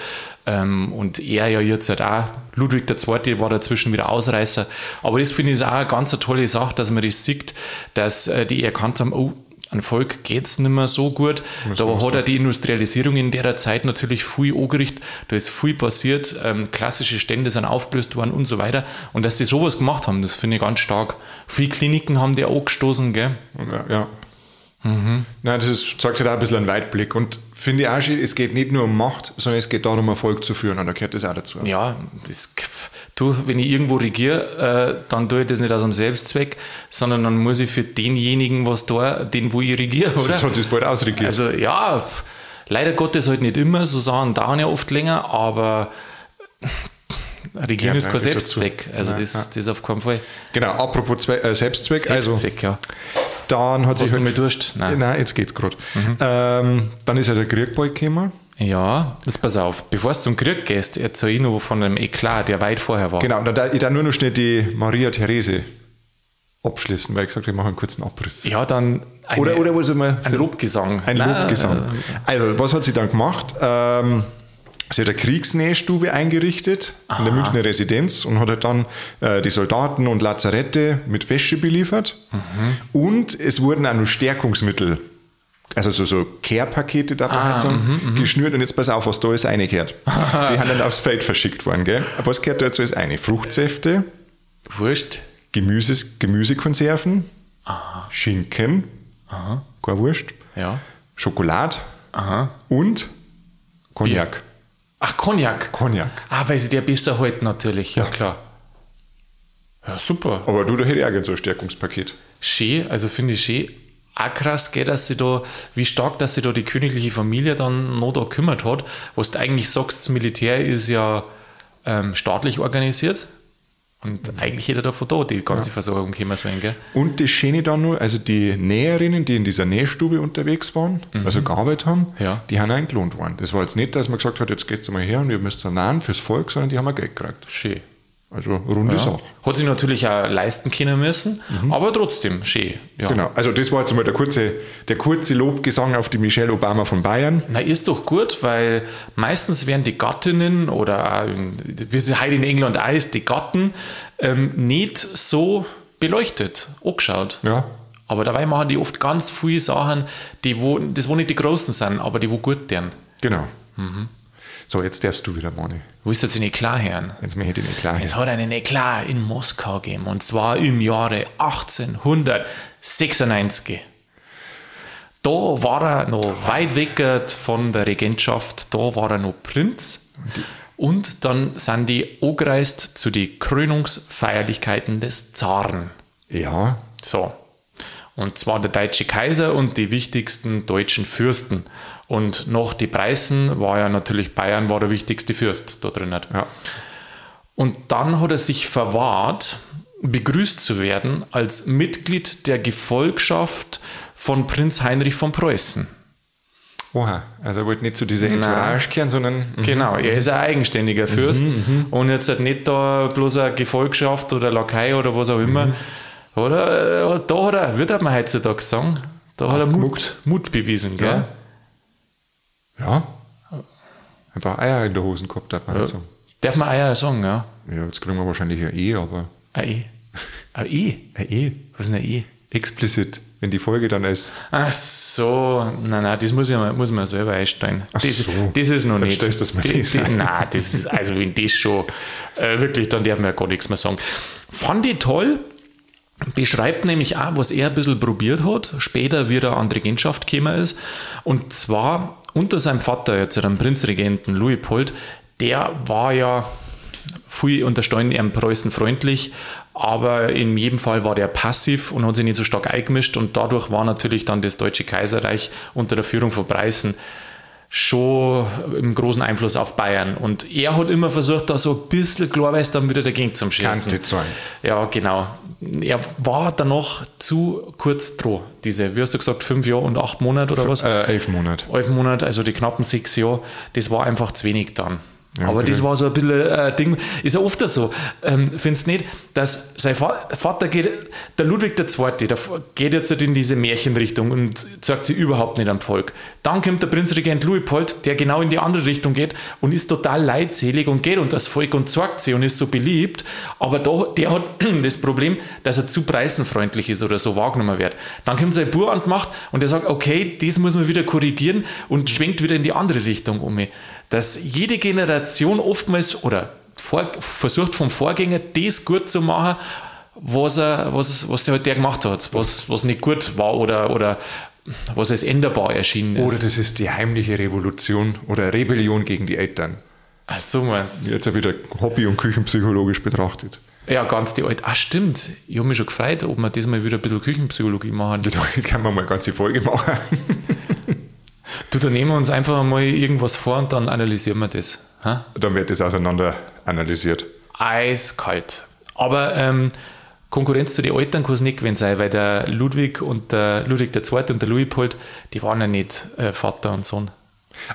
A: Ähm, und er ja jetzt halt auch, Ludwig der Zweite war dazwischen wieder Ausreißer. Aber das finde ich auch eine ganz tolle Sache, dass man das sieht, dass äh, die erkannt haben, oh, an Volk geht es nicht mehr so gut. Da hat er die Industrialisierung in der Zeit natürlich viel angerichtet. Da ist viel passiert. Ähm, klassische Stände sind aufgelöst worden und so weiter. Und dass die sowas gemacht haben, das finde ich ganz stark. Viele Kliniken haben die angestoßen, gell?
B: Ja, ja. Nein, das ist, zeigt halt auch ein bisschen einen Weitblick. Und finde ich auch es geht nicht nur um Macht, sondern es geht darum, Erfolg zu führen. Und da gehört das auch dazu.
A: Ja, das, du, wenn ich irgendwo regiere, äh, dann tue ich das nicht aus dem Selbstzweck, sondern dann muss ich für denjenigen was da, den wo ich regiere, oder?
B: Sonst hat es bald ausregiert.
A: Also ja, leider Gottes halt nicht immer, so Sachen dauern ja oft länger, aber Regieren
B: Ja,
A: ist kein
B: nein, dazu.
A: Selbstzweck. Also
B: Nein,
A: das,
B: ja.
A: das auf keinen Fall.
B: genau, apropos Zwe äh, Selbstzweck. Also,
A: Selbstzweck, ja.
B: dann hat sich
A: Hast du
B: halt,
A: mal Durst? Nein.
B: Nein, jetzt geht's gerade. Ähm, dann ist ja der Krieg bald gekommen.
A: Ja, jetzt pass auf, bevor du zum Krieg gehst, erzähl ich noch von einem Eklat, der weit vorher war.
B: Genau, da, ich darf nur noch schnell die Maria Therese abschließen, weil ich gesagt habe, ich mache einen kurzen Abriss.
A: Ja, dann eine,
B: Oder, oder was immer.
A: ein Lobgesang.
B: Ein
A: Nein,
B: Lobgesang. Also, was hat sie dann gemacht? Ähm, Sie hat eine Kriegsnähstube eingerichtet in der Münchner Residenz und hat halt dann äh, die Soldaten und Lazarette mit Wäsche beliefert. Und es wurden auch noch Stärkungsmittel, also so, so Care-Pakete da
A: Ah,
B: halt so,
A: mhm,
B: geschnürt. Und jetzt pass auf, was da ist reingehört. die haben dann aufs Feld verschickt worden. Gell? Was gehört da jetzt alles eine? Fruchtsäfte,
A: Wurscht.
B: Gemüses, Gemüsekonserven, Schinken, keine Wurst,
A: Ja.
B: Schokolade
A: Aha.
B: und Cognac.
A: Ach, Cognac.
B: Cognac.
A: Ah, weil sie der besser halten natürlich, ja, klar. Ja, super.
B: Aber du, da hätte ich auch gerne so ein Stärkungspaket.
A: Schön, also finde ich schön. Auch krass, gell, dass sie da, wie stark, dass sie da die königliche Familie dann noch da kümmert hat. Was du eigentlich sagst, das Militär ist ja ähm, staatlich organisiert. Und eigentlich hätte davon da die ganze Versorgung kommen sollen, gell?
B: Und das Schöne dann nur, also die Näherinnen, die in dieser Nähstube unterwegs waren, also gearbeitet haben,
A: Ja.
B: die haben auch worden. Das war jetzt nicht, dass man gesagt hat, jetzt geht's mal her und ihr müsst dann nähen fürs Volk, sondern die haben auch Geld gekriegt.
A: Schön.
B: Also runde
A: Ja.
B: Sache.
A: Hat sich natürlich auch leisten können müssen, aber trotzdem schön. Ja.
B: Genau, also das war jetzt mal der kurze, der kurze Lobgesang auf die Michelle Obama von Bayern.
A: Na, ist doch gut, weil meistens werden die Gattinnen oder wie sie heute in England auch ist, die Gatten ähm, nicht so beleuchtet, angeschaut.
B: Ja.
A: Aber dabei machen die oft ganz viele Sachen, die wo, das wo nicht die Großen sind, aber die wo gut deren.
B: Genau.
A: Mhm.
B: So, jetzt darfst du wieder, Mani.
A: Willst du jetzt nicht klar hören?
B: Jetzt möchte ich nicht klar.
A: Es hat einen Eklat in Moskau gegeben und zwar im Jahre 1896. Da war er noch weit weg von der Regentschaft, da war er noch Prinz. Und dann sind die angereist zu den Krönungsfeierlichkeiten des Zaren.
B: Ja,
A: So. Und zwar der deutsche Kaiser und die wichtigsten deutschen Fürsten. Und noch die Preußen war ja natürlich Bayern war der wichtigste Fürst da drin.
B: ja.
A: Und dann hat er sich verwahrt, begrüßt zu werden als Mitglied der Gefolgschaft von Prinz Heinrich von Preußen.
B: Oha, also er wollte nicht zu dieser Entourage kehren, sondern
A: Genau, er ist ein eigenständiger Fürst und jetzt halt nicht da bloß eine Gefolgschaft oder Lakai oder was auch immer. Oder äh, da hat er, wird man heutzutage sagen, da hat er Mut, Mut bewiesen. Gell?
B: ja, einfach Eier in der Hosen gehabt hat man halt so.
A: Darf man Eier sagen, ja?
B: Ja, jetzt kriegen wir wahrscheinlich ein E, aber
A: Ein E. Ein E?
B: ein E,
A: Was ist denn ein E?
B: explicit, wenn die Folge dann ist.
A: Ach so, nein, nein, das muss, ich, mal- muss man selber einstellen.
B: Ach
A: das,
B: so.
A: das ist noch
B: Dann
A: nicht.
B: stellst das mal
A: Die- die-
B: ein.
A: Nein, das ist, also wenn das schon äh, wirklich, dann darf man ja gar nichts mehr sagen. Fand ich toll, beschreibt nämlich auch, was er ein bisschen probiert hat, später wie er an die Regentschaft gekommen ist. Und zwar unter seinem Vater, jetzt dem Prinzregenten Luitpold, der war ja viel unterstanden ihm Preußen freundlich, aber in jedem Fall war der passiv und hat sich nicht so stark eingemischt und dadurch war natürlich dann das Deutsche Kaiserreich unter der Führung von Preußen schon im großen Einfluss auf Bayern. Und er hat immer versucht, da so ein bisschen klarweise dann wieder dagegen zu schießen.
B: Kante sein.
A: Ja, genau. Er war danach zu kurz dran. Diese, wie hast du gesagt, fünf Jahre und acht Monate oder was?
B: Äh, elf Monate.
A: elf Monate, also die knappen sechs Jahre, das war einfach zu wenig dann. Aber
B: okay.
A: das war so ein bisschen ein Ding, ist ja oft so. Ähm, Findest du nicht, dass sein Va- Vater geht, der Ludwig II., der geht jetzt in diese Märchenrichtung und sagt sie überhaupt nicht am Volk. Dann kommt der Prinzregent Luitpold, der genau in die andere Richtung geht und ist total leidselig und geht unter das Volk und zeigt sie und ist so beliebt. Aber da, der hat das Problem, dass er zu preisenfreundlich ist oder so wahrgenommen wird. Dann kommt sein Bur und macht und der sagt, okay, das muss man wieder korrigieren und schwenkt wieder in die andere Richtung um. Dass jede Generation oftmals oder vor, versucht vom Vorgänger das gut zu machen, was, er, was, was halt der gemacht hat, was, was nicht gut war oder, oder was als änderbar erschienen ist.
B: Oder das ist die heimliche Revolution oder Rebellion gegen die Eltern.
A: Ach so meinst du?
B: Jetzt wieder Hobby- und Küchenpsychologisch betrachtet.
A: Ja, ganz die alte. Ah, stimmt. Ich habe mich schon gefreut, ob wir diesmal wieder ein bisschen Küchenpsychologie machen.
B: Da kann man mal eine ganze Folge machen.
A: Du, da nehmen wir uns einfach mal irgendwas vor und dann analysieren wir das. Ha?
B: Dann wird das auseinander analysiert.
A: Eiskalt. Aber ähm, Konkurrenz zu den Eltern kann es nicht gewesen sein, weil der Ludwig und der Ludwig II. und der Luitpold, die waren ja nicht äh, Vater und Sohn.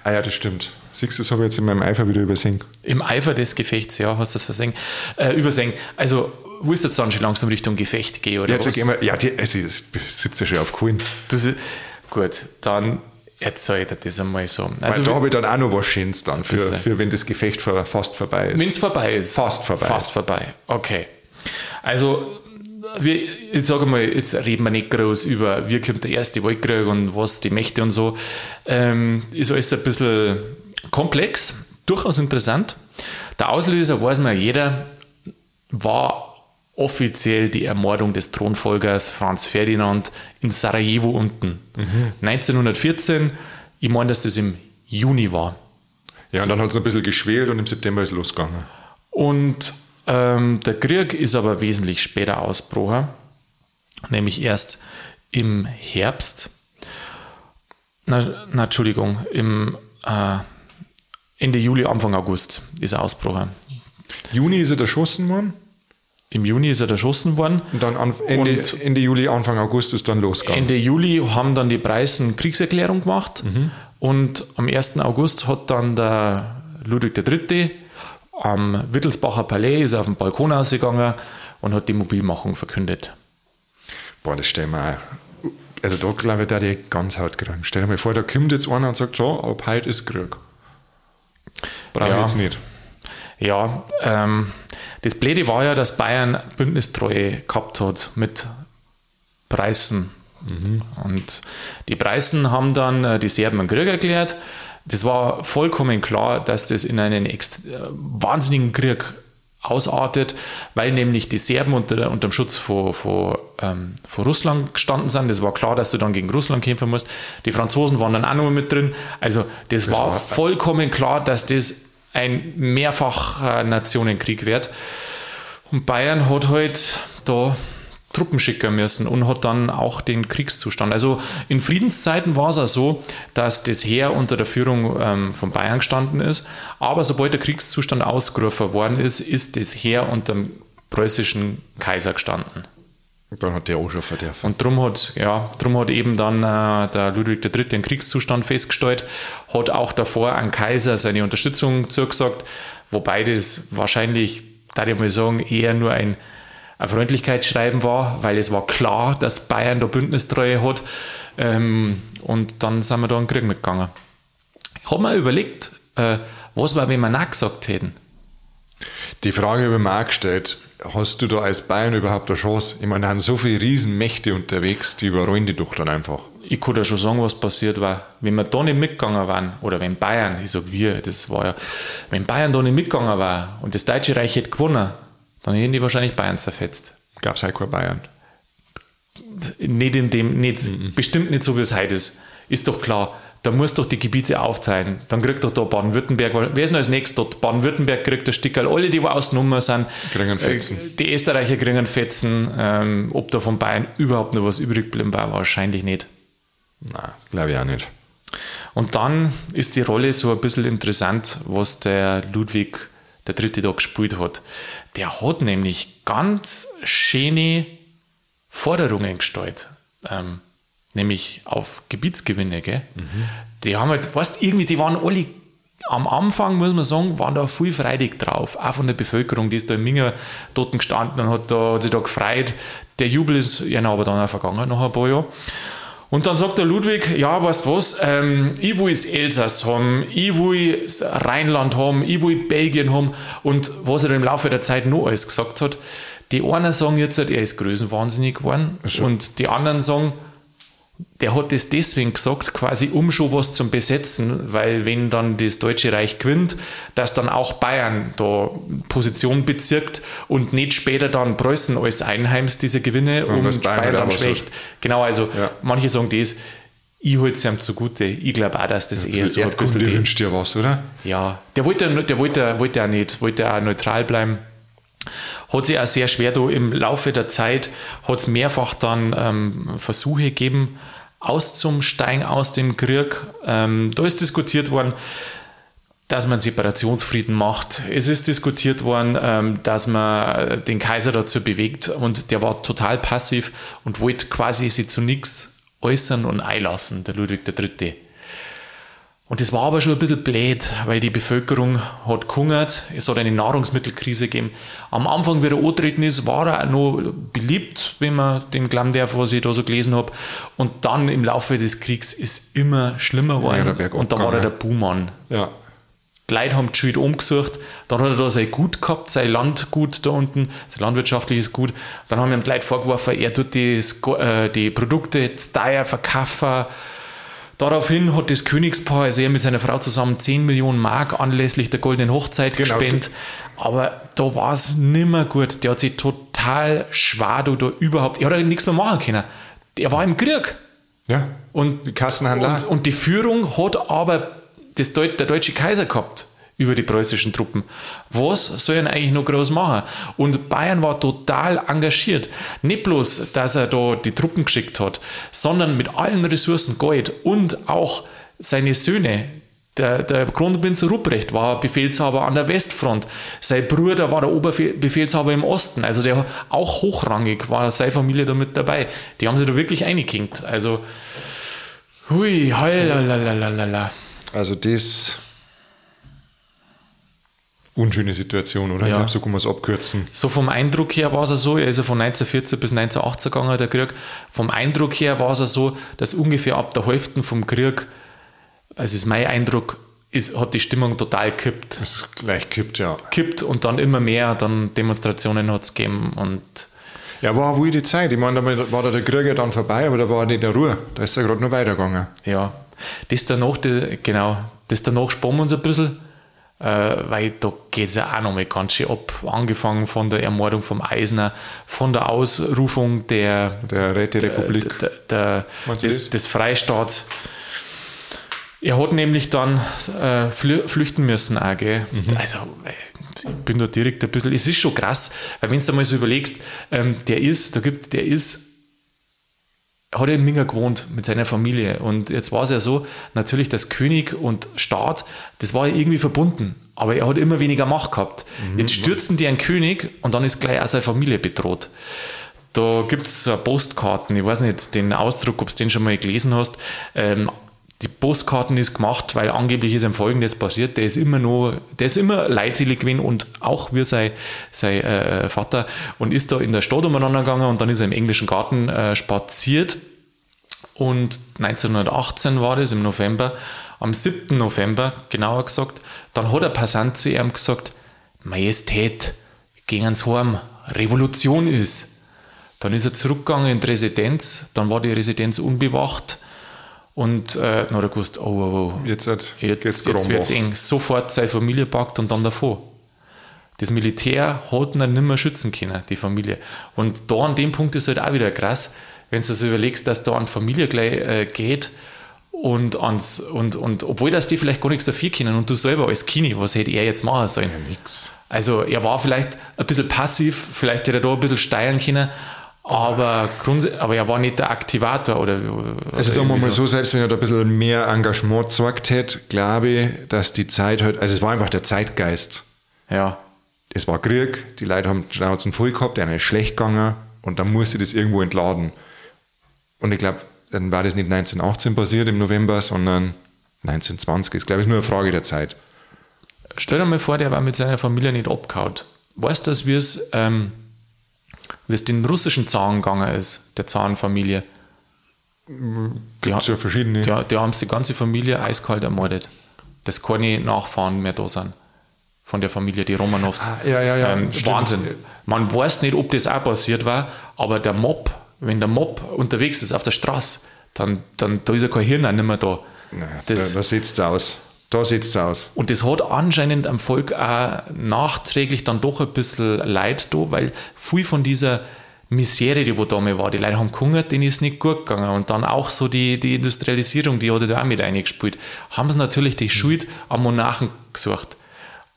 B: Ah ja, das stimmt. Siehst du, das habe ich jetzt in meinem Eifer wieder übersehen.
A: Im Eifer des Gefechts, ja, hast du das versehen. Äh, übersehen. Also, willst du jetzt dann schon langsam Richtung Gefecht gehen, oder
B: Ja, jetzt
A: was?
B: gehen wir, ja die, also, das sitzt ja schon auf Kohlen.
A: Das ist, gut, dann erzählt er das einmal so.
B: Also Weil da habe ich dann auch noch was Schönes dann, für, für wenn das Gefecht fast vorbei ist.
A: Wenn es vorbei ist.
B: Fast vorbei.
A: Fast vorbei. Okay. Also, wir, ich sage mal, jetzt reden wir nicht groß über, wie kommt der erste Weltkrieg und was die Mächte und so. Ähm, ist alles ein bisschen komplex, durchaus interessant. Der Auslöser, weiß man jeder, war offiziell die Ermordung des Thronfolgers Franz Ferdinand in Sarajevo unten. Mhm. 1914, ich meine, dass das im Juni war.
B: Ja, und dann hat es ein bisschen geschwelt und im September ist es losgegangen.
A: Und ähm, der Krieg ist aber wesentlich später ausgebrochen, nämlich erst im Herbst. Na, na Entschuldigung, im äh, Ende Juli, Anfang August ist er ausgebrochen.
B: Juni ist er erschossen worden?
A: Im Juni ist er erschossen worden.
B: Und dann Ende, und Ende, Juli, Anfang August ist dann losgegangen.
A: Ende Juli haben dann die Preisen Kriegserklärung gemacht. Mhm. Und am 1. August hat dann der Ludwig III. am Wittelsbacher Palais ist auf den Balkon ausgegangen und hat die Mobilmachung verkündet.
B: Boah, das stellen wir auch. Also da glaube ich, da die ganz hart kriegen. Stell dir mal vor, da kommt jetzt einer und sagt, so, ab heute ist Krieg. Brauche ja. ich jetzt nicht.
A: Ja, ähm, das Blöde war ja, dass Bayern Bündnistreue gehabt hat mit Preisen. Mhm. Und die Preisen haben dann äh, die Serben einen Krieg erklärt. Das war vollkommen klar, dass das in einen äh, wahnsinnigen Krieg ausartet, weil nämlich die Serben unter, unter dem Schutz von, von, ähm, von Russland gestanden sind. Das war klar, dass du dann gegen Russland kämpfen musst. Die Franzosen waren dann auch noch mit drin. Also das, das war, war vollkommen klar, dass das ein mehrfach Nationenkrieg wird. Und Bayern hat halt da Truppen schicken müssen und hat dann auch den Kriegszustand. Also in Friedenszeiten war es auch so, dass das Heer unter der Führung ähm, von Bayern gestanden ist, aber sobald der Kriegszustand ausgerufen worden ist, ist das Heer unter dem preußischen Kaiser gestanden.
B: Und dann hat der auch schon verdärft.
A: Und darum hat, ja, drum hat eben dann äh, der Ludwig III. den Kriegszustand festgestellt, hat auch davor an Kaiser seine Unterstützung zugesagt, wobei das wahrscheinlich, da ich mal sagen, eher nur ein, ein Freundlichkeitsschreiben war, weil es war klar, dass Bayern da Bündnistreue hat. Ähm, und dann sind wir da in den Krieg mitgegangen. Ich habe mir überlegt, äh, was war, wenn wir Nein gesagt hätten.
B: Die Frage habe ich mir auch gestellt hast du da als Bayern überhaupt eine Chance? Ich meine, da sind so viele Riesenmächte unterwegs, die überrollen die doch dann einfach.
A: Ich kann ja schon sagen, was passiert war. Wenn wir da nicht mitgegangen waren, oder wenn Bayern, ich sage wir, das war ja, wenn Bayern da nicht mitgegangen war und das Deutsche Reich hätte gewonnen, dann hätten die wahrscheinlich Bayern zerfetzt.
B: Gab es halt kein Bayern.
A: Nicht in dem, nicht, mhm. bestimmt nicht so, wie es heute ist. Ist doch klar da muss doch die Gebiete aufteilen. Dann kriegt doch da Baden-Württemberg, wer ist denn als nächstes dort? Baden-Württemberg kriegt das Stickerl, alle, die außen sind.
B: Kriegen Fetzen.
A: Äh, die Österreicher kriegen Fetzen. Ähm, ob da von Bayern überhaupt noch was übrig bleiben war, wahrscheinlich nicht.
B: Nein, glaube ich auch nicht.
A: Und dann ist die Rolle so ein bisschen interessant, was der Ludwig der Dritte da gespielt hat. Der hat nämlich ganz schöne Forderungen gestellt. Ähm, nämlich auf Gebietsgewinne. Gell? Mhm. Die haben halt, weißt irgendwie, die waren alle am Anfang, muss man sagen, waren da viel freudig drauf, auch von der Bevölkerung, die ist da in Minger dort gestanden und hat, da, hat sich da gefreut. Der Jubel ist ja aber dann auch vergangen, nach ein paar Jahren. Und dann sagt der Ludwig, ja, weißt du was, ähm, ich will das Elsass haben, ich will das Rheinland haben, ich will Belgien haben und was er im Laufe der Zeit noch alles gesagt hat. Die einen sagen jetzt, er ist größenwahnsinnig geworden und die anderen sagen, der hat das deswegen gesagt, quasi um schon was zum Besetzen, weil wenn dann das Deutsche Reich gewinnt, dass dann auch Bayern da Position bezirkt und nicht später dann Preußen als einheimst diese Gewinne
B: und, und Bayern, Bayern dann
A: schlecht. Genau, also ja. manche sagen das, ich halte es ihm zugute. Ich glaube auch, dass das ja, eher so
B: ein bisschen. Der wünscht dir was, oder?
A: Ja, der wollte, der wollte, wollte auch nicht, wollte auch neutral bleiben hat sich auch sehr schwer da im Laufe der Zeit, hat es mehrfach dann ähm, Versuche gegeben, auszusteigen aus dem Krieg. Ähm, da ist diskutiert worden, dass man Separationsfrieden macht. Es ist diskutiert worden, ähm, dass man den Kaiser dazu bewegt und der war total passiv und wollte quasi sich zu nichts äußern und einlassen, der Ludwig III. Und das war aber schon ein bisschen blöd, weil die Bevölkerung hat gehungert, es hat eine Nahrungsmittelkrise gegeben. Am Anfang, wie er angetreten ist, war er auch noch beliebt, wenn man dem glauben darf, was ich da so gelesen habe. Und dann im Laufe des Kriegs ist immer schlimmer geworden.
B: Ja,
A: und da war er der Buhmann.
B: Ja.
A: Die Leute haben die Schuld umgesucht, dann hat er da sein Gut gehabt, sein Landgut da unten, sein landwirtschaftliches Gut. Dann haben ihm die Leute vorgeworfen, er tut die, äh, die Produkte zu teuer verkaufen. Daraufhin hat das Königspaar, also er mit seiner Frau zusammen, 10 Millionen Mark anlässlich der Goldenen Hochzeit genau. gespendet. Aber da war es nimmer gut. Der hat sich total schwer da, überhaupt, er hat nichts mehr machen können. Er war im Krieg.
B: Ja.
A: Und,
B: die Kassenhandler.
A: Und, und die Führung hat aber das, der deutsche Kaiser gehabt über die preußischen Truppen. Was soll er eigentlich noch groß machen? Und Bayern war total engagiert. Nicht bloß, dass er da die Truppen geschickt hat, sondern mit allen Ressourcen Gold und auch seine Söhne. Der, der Kronprinz Ruprecht war Befehlshaber an der Westfront. Sein Bruder war der Oberbefehlshaber im Osten. Also der auch hochrangig war seine Familie da mit dabei. Die haben sich da wirklich eingeklinkt. Also, hui, heulalalala.
B: Also das unschöne Situation, oder?
A: Ja.
B: Ich glaube, so kann man es abkürzen.
A: So vom Eindruck her war es so, er ist ja von 1914 bis 1918 gegangen, der Krieg. Vom Eindruck her war es so, dass ungefähr ab der Hälfte vom Krieg, also ist mein Eindruck, ist, hat die Stimmung total kippt.
B: Es ist gleich kippt, ja.
A: Kippt und dann immer mehr, dann Demonstrationen hat es gegeben und
B: ja, war eine wilde Zeit. Ich meine, da war da der Krieg ja dann vorbei, aber da war nicht der Ruhe. Da ist er gerade noch weitergegangen.
A: Ja, das danach, genau, das danach spannen wir uns ein bisschen weil da geht es ja auch nochmal ganz schön ab. Angefangen von der Ermordung vom Eisner, von der Ausrufung der,
B: der Räterepublik,
A: der, der, der des, des, Freistaats. Er hat nämlich dann äh, flüchten müssen auch, gell? Mhm. Also, ich bin da direkt ein bisschen, es ist schon krass, weil wenn du mal so überlegst, ähm, der ist, da gibt, der ist hat er in Minga gewohnt mit seiner Familie. Und jetzt war es ja so, natürlich das König und Staat, das war ja irgendwie verbunden. Aber er hat immer weniger Macht gehabt. Mhm. Jetzt stürzen die einen König und dann ist gleich auch seine Familie bedroht. Da gibt es so Postkarten, ich weiß nicht den Ausdruck, ob du den schon mal gelesen hast. Ähm, die Postkarten ist gemacht, weil angeblich ist ihm Folgendes passiert. Der ist immer nur, der ist immer leidselig gewesen und auch wie sein, sein äh, Vater und ist da in der Stadt umeinander gegangen und dann ist er im englischen Garten äh, spaziert. Und 1918 war das im November, am 7. November genauer gesagt, dann hat ein Passant zu ihm gesagt, Majestät, gehen ans Heim, Revolution ist. Dann ist er zurückgegangen in die Residenz, dann war die Residenz unbewacht und äh, dann hat er gewusst, oh, oh, oh
B: jetzt,
A: jetzt, jetzt, jetzt wird es eng. Sofort seine Familie packt und dann davor. Das Militär hat ihn nicht mehr schützen können, die Familie. Und da an dem Punkt ist halt auch wieder krass, wenn du so überlegst, dass da an Familie gleich äh, geht und, ans, und, und obwohl das die vielleicht gar nichts dafür kennen und du selber als Kini, was hätte er jetzt machen sollen?
B: Ja, nix.
A: Also er war vielleicht ein bisschen passiv, vielleicht hätte er da ein bisschen steuern können, aber, aber er war nicht der Aktivator. Oder, oder
B: also sagen wir mal so, selbst wenn er da ein bisschen mehr Engagement gezeigt hätte, glaube ich, dass die Zeit halt, also es war einfach der Zeitgeist.
A: Ja.
B: Es war Krieg, die Leute haben Schnauzen voll gehabt, denen ist schlecht gegangen und dann musste das irgendwo entladen. Und ich glaube, dann war das nicht 1918 passiert im November, sondern 1920. Ist, glaube ich, nur eine Frage der Zeit.
A: Stell dir mal vor, der war mit seiner Familie nicht abgehauen. Weißt du, wie es ähm, wie es den russischen Zaren gegangen ist, der Zarenfamilie.
B: Die, ja verschiedene.
A: Die, die haben die ganze Familie eiskalt ermordet. Dass keine Nachfahren mehr da sind. Von der Familie, die Romanows.
B: Ah, ja, ja, ja.
A: Ähm, Wahnsinn. Man weiß nicht, ob das auch passiert war, aber der Mob, wenn der Mob unterwegs ist auf der Straße, dann, dann da ist ja kein Hirn auch nicht mehr da.
B: Nein, das, da, da sieht es aus. Da sieht es aus.
A: Und das hat anscheinend am Volk auch nachträglich dann doch ein bisschen Leid da, weil viel von dieser Misere, die wo da war, die Leute haben gehungert, denen ist nicht gut gegangen. Und dann auch so die, die Industrialisierung, die hat da auch mit eingespielt. Haben sie natürlich die Schuld am Monarchen gesucht.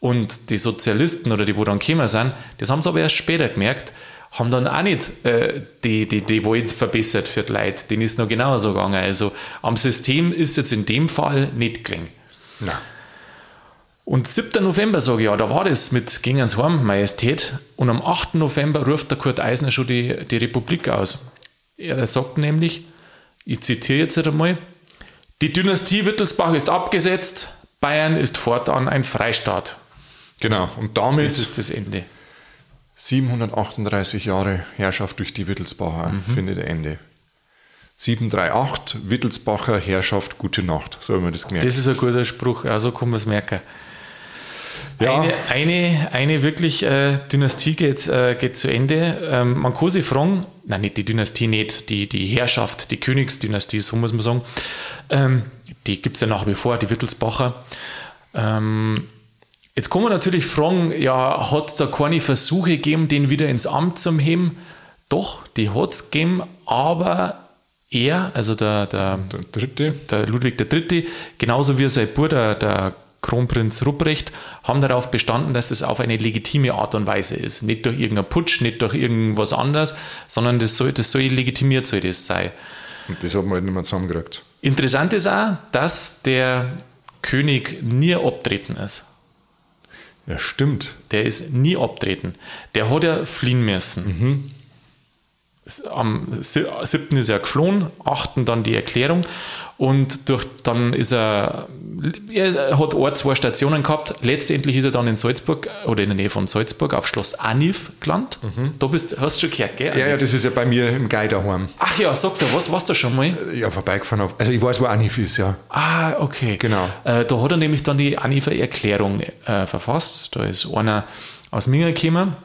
A: Und die Sozialisten oder die, wo dann gekommen sind, das haben sie aber erst später gemerkt, haben dann auch nicht äh, die, die, die Welt verbessert für die Leute. Denen ist noch genauso gegangen. Also am System ist jetzt in dem Fall nicht gelingen.
B: Na.
A: Und 7. November sage ich, ja, da war das mit Ging ans Heim, Majestät. Und am 8. November ruft der Kurt Eisner schon die, die Republik aus. Er sagt nämlich, ich zitiere jetzt einmal, Die Dynastie Wittelsbach ist abgesetzt, Bayern ist fortan ein Freistaat.
B: Genau, und damit
A: Das ist das Ende.
B: 738 Jahre Herrschaft durch die Wittelsbacher
A: Mhm.
B: findet Ende. 738 Wittelsbacher Herrschaft, gute Nacht. So haben wir das gemerkt.
A: Das ist ein guter Spruch, also kann man es merken.
B: Ja.
A: Eine, eine, eine wirklich äh, Dynastie geht, äh, geht zu Ende. Ähm, man kann sich fragen, nein, nicht die Dynastie, nicht die, die Herrschaft, die Königsdynastie, so muss man sagen. Ähm, die gibt es ja nach wie vor, die Wittelsbacher. Ähm, jetzt kann man natürlich fragen, ja, hat es da keine Versuche gegeben, den wieder ins Amt zu heben? Doch, die hat es gegeben, aber er, also der, der,
B: Der dritte.
A: der Ludwig III., genauso wie sein Bruder, der Kronprinz Rupprecht, haben darauf bestanden, dass das auf eine legitime Art und Weise ist. Nicht durch irgendeinen Putsch, nicht durch irgendwas anderes, sondern das soll, das soll legitimiert soll das sein.
B: Und das hat man halt nicht mehr zusammengekriegt.
A: Interessant ist auch, dass der König nie abtreten ist.
B: Ja, stimmt.
A: Der ist nie abtreten. Der hat ja fliehen müssen. Am 7. ist er geflohen, 8. dann die Erklärung und durch, dann ist er, er hat ein, zwei Stationen gehabt. Letztendlich ist er dann in Salzburg oder in der Nähe von Salzburg auf Schloss Anif gelandet. Da bist, hast du schon gehört, gell?
B: Ja, ja, das ist ja bei mir im daheim.
A: Ach ja, sag dir, was warst du schon mal?
B: Ja, vorbeigefahren. Auf, also ich weiß, wo Anif ist, ja.
A: Ah, okay.
B: Genau.
A: Äh, da hat er nämlich dann die Anifer Erklärung äh, verfasst. Da ist einer aus Minga gekommen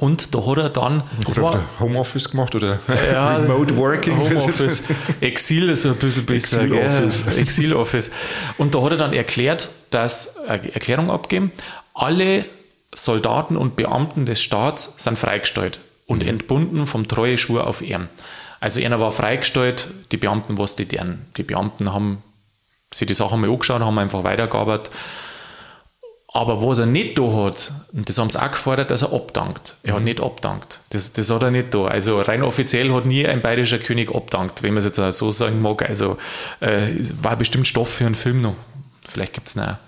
A: und da hat er dann. Das war,
B: Homeoffice gemacht oder
A: ja,
B: Remote Working.
A: Homeoffice, Exil ist so ein bisschen besser.
B: Exil-Office.
A: gell? Exil-Office. Und da hat er dann erklärt, dass, äh, Erklärung abgeben, alle Soldaten und Beamten des Staats sind freigestellt und entbunden vom Treueschwur auf Ehren. Also einer war freigestellt, die Beamten was die deren. Die Beamten haben sich die Sache mal angeschaut, haben einfach weitergearbeitet. Aber was er nicht da hat, und das haben sie auch gefordert, dass er abdankt. Er hat nicht abdankt. Das, das hat er nicht da. Also rein offiziell hat nie ein bayerischer König abdankt, wenn man es jetzt auch so sagen mag. Also äh, war bestimmt Stoff für einen Film noch. Vielleicht gibt es noch.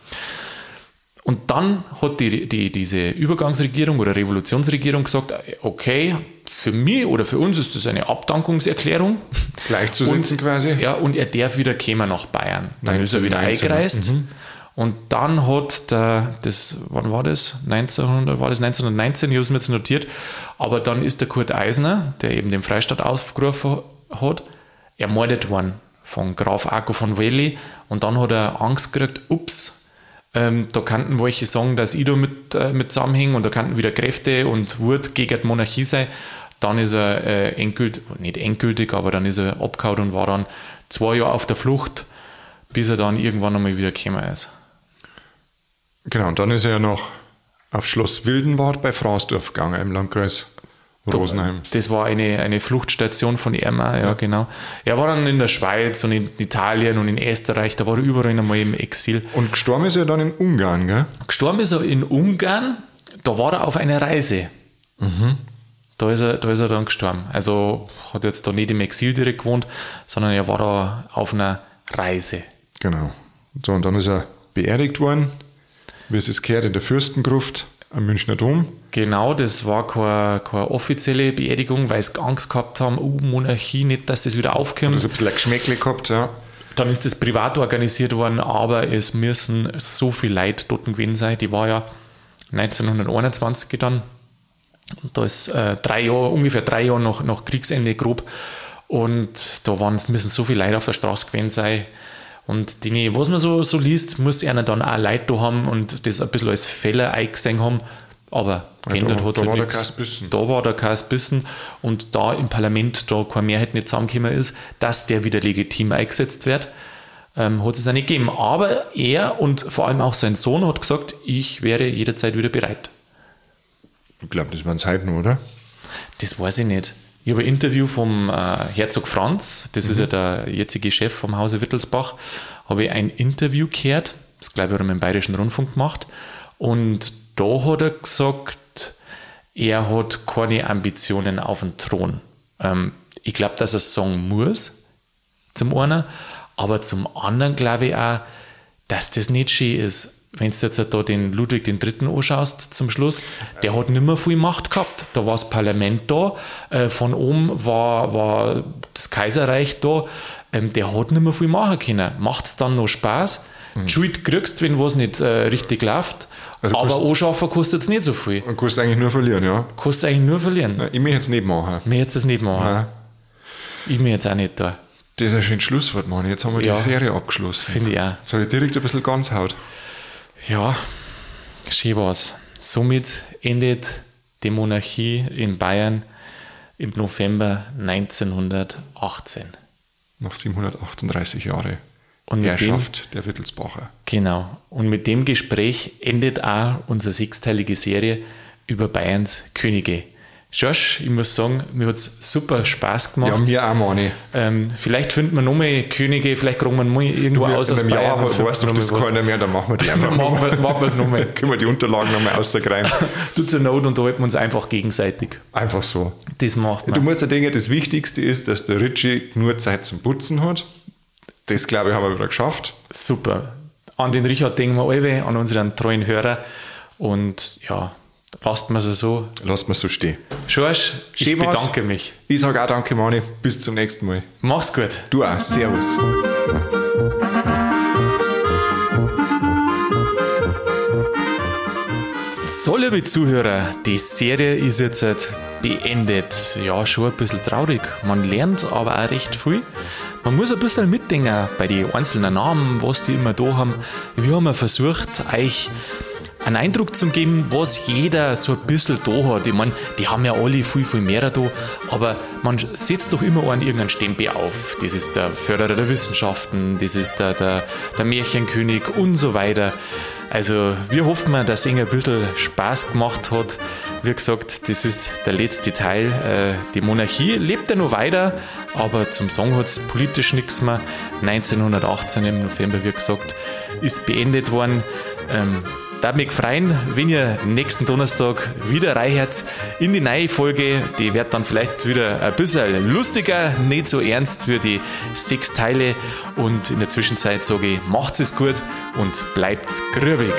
A: Und dann hat die, die, diese Übergangsregierung oder Revolutionsregierung gesagt, okay, für mich oder für uns ist das eine Abdankungserklärung.
B: Gleichzusetzen quasi.
A: Ja, und er darf wieder kommen nach Bayern. Dann ist er wieder
B: 1919,
A: eingereist. Und dann hat der, das, wann war das? 1900, war das 1919? Ich habe es mir jetzt notiert. Aber dann ist der Kurt Eisner, der eben den Freistaat aufgerufen hat, ermordet worden von Graf Arco von Welli. Und dann hat er Angst gekriegt, ups, ähm, da kannten welche sagen, dass da mit, äh, mit zusammenhänge und da kannten wieder Kräfte und Wut gegen die Monarchie sein. Dann ist er äh, endgültig, nicht endgültig, aber dann ist er abgehauen und war dann zwei Jahre auf der Flucht, bis er dann irgendwann einmal wieder gekommen ist.
B: Genau, und dann ist er ja noch auf Schloss Wildenwart bei Frausdorf gegangen, im Landkreis Rosenheim.
A: Das war eine, eine Fluchtstation von ihm, ja, ja, genau. Er war dann in der Schweiz und in Italien und in Österreich, da war er überall einmal im Exil.
B: Und gestorben ist er dann in Ungarn, gell?
A: Gestorben ist er in Ungarn, da war er auf einer Reise. Da, ist er, da ist er dann gestorben. Also hat jetzt da nicht im Exil direkt gewohnt, sondern er war da auf einer Reise.
B: Genau. So, und dann ist er beerdigt worden, wie es es gehört, in der Fürstengruft am Münchner Dom.
A: Genau, das war keine, keine offizielle Beerdigung, weil sie Angst gehabt haben, oh, Monarchie, nicht, dass das wieder aufkommt.
B: Also ein bisschen ein Geschmäckle gehabt, ja.
A: Dann ist das privat organisiert worden, aber es müssen so viel Leute dort gewesen sein. Die war ja 1921 dann. Und da ist äh, drei Jahre, ungefähr drei Jahre nach, nach Kriegsende grob. Und da waren, müssen so viele Leute auf der Straße gewesen sein. Und die, was man so, so liest, muss einer dann auch Leute da haben und das ein bisschen als Fehler eingesehen haben. Aber
B: Ja,
A: geändert
B: da-
A: hat
B: da
A: sich
B: der
A: nichts.
B: kein Bissen.
A: Da war der kein Bissen. Und da im Parlament da keine Mehrheit nicht zusammengekommen ist, dass der wieder legitim eingesetzt wird, ähm, hat es auch nicht gegeben. Aber er und vor allem auch sein Sohn hat gesagt, ich wäre jederzeit wieder bereit.
B: Ich glaube, das waren Zeiten, oder?
A: Das weiß ich nicht. Ich habe ein Interview vom äh, Herzog Franz, das ist ja der jetzige Chef vom Hause Wittelsbach, habe ich ein Interview gehört, das glaube ich hat er mit dem Bayerischen Rundfunk gemacht und da hat er gesagt, er hat keine Ambitionen auf den Thron. Ähm, ich glaube, dass er es sagen muss, zum einen, aber zum anderen glaube ich auch, dass das nicht schön ist, wenn du jetzt da den Ludwig III. anschaust zum Schluss, der hat nicht mehr viel Macht gehabt. Da war das Parlament da, äh, von oben war, war das Kaiserreich da, ähm, der hat nicht mehr viel machen können. Macht es dann noch Spaß? Mhm. Die Schuld kriegst, wenn was nicht äh, richtig läuft, also aber anschaffen kostet es nicht so viel.
B: Und kostet eigentlich nur verlieren, ja?
A: Kostet eigentlich nur verlieren.
B: ich möchte es nicht machen.
A: Ich möchte es nicht machen. Nein. Ich mir jetzt auch nicht da.
B: Das ist ein schönes Schlusswort, Mann. Jetzt haben wir ja, die Serie abgeschlossen.
A: Finde ich auch.
B: Jetzt habe ich direkt ein bisschen ganz haut.
A: Ja, schön war's. Somit endet die Monarchie in Bayern im November 1918.
B: Nach 738 Jahren und Herrschaft dem, der Wittelsbacher.
A: Genau. Und mit dem Gespräch endet auch unsere sechsteilige Serie über Bayerns Könige. Josh, ich muss sagen, mir hat es super Spaß gemacht.
B: Ja, mir auch, Mani.
A: Ähm, vielleicht finden wir noch mehr Könige, vielleicht kriegen wir mal irgendwo du, aus aus
B: Bayern. Jahr weißt du, das keiner mehr, dann machen wir die einfach
A: Dann machen wir, machen wir es nochmal.
B: Können wir die Unterlagen nochmal rausgreifen.
A: du zur Not unterhalten wir uns einfach gegenseitig.
B: Einfach so.
A: Das macht man.
B: Du musst ja denken, das Wichtigste ist, dass der Richie nur Zeit zum Putzen hat. Das, glaube ich, haben wir wieder geschafft.
A: Super. An den Richard denken wir alle, an unseren treuen Hörer. Und ja, Lasst man es so.
B: Lasst man so stehen.
A: Schorsch, ich bedanke mich.
B: Ich sage auch danke, Mani. Bis zum nächsten Mal.
A: Mach's gut.
B: Du auch. Servus.
A: So, liebe Zuhörer, die Serie ist jetzt beendet. Ja, schon ein bisschen traurig. Man lernt aber auch recht viel. Man muss ein bisschen mitdenken bei den einzelnen Namen, was die immer da haben. Wir haben versucht, euch einen Eindruck zu geben, was jeder so ein bisschen da hat. Ich meine, die haben ja alle viel, viel mehr da, aber man setzt doch immer an irgendeinen Stempel auf. Das ist der Förderer der Wissenschaften, das ist der, der, der Märchenkönig und so weiter. Also wir hoffen dass es ein bisschen Spaß gemacht hat. Wie gesagt, das ist der letzte Teil. Äh, die Monarchie lebt ja noch weiter, aber zum Song hat es politisch nichts mehr. 1918 im November, wie gesagt, ist beendet worden. Da mich freuen, wenn ihr nächsten Donnerstag wieder reinhört in die neue Folge. Die wird dann vielleicht wieder ein bisschen lustiger, nicht so ernst wie die sechs Teile. Und in der Zwischenzeit sage ich, macht's es gut und bleibt grübig.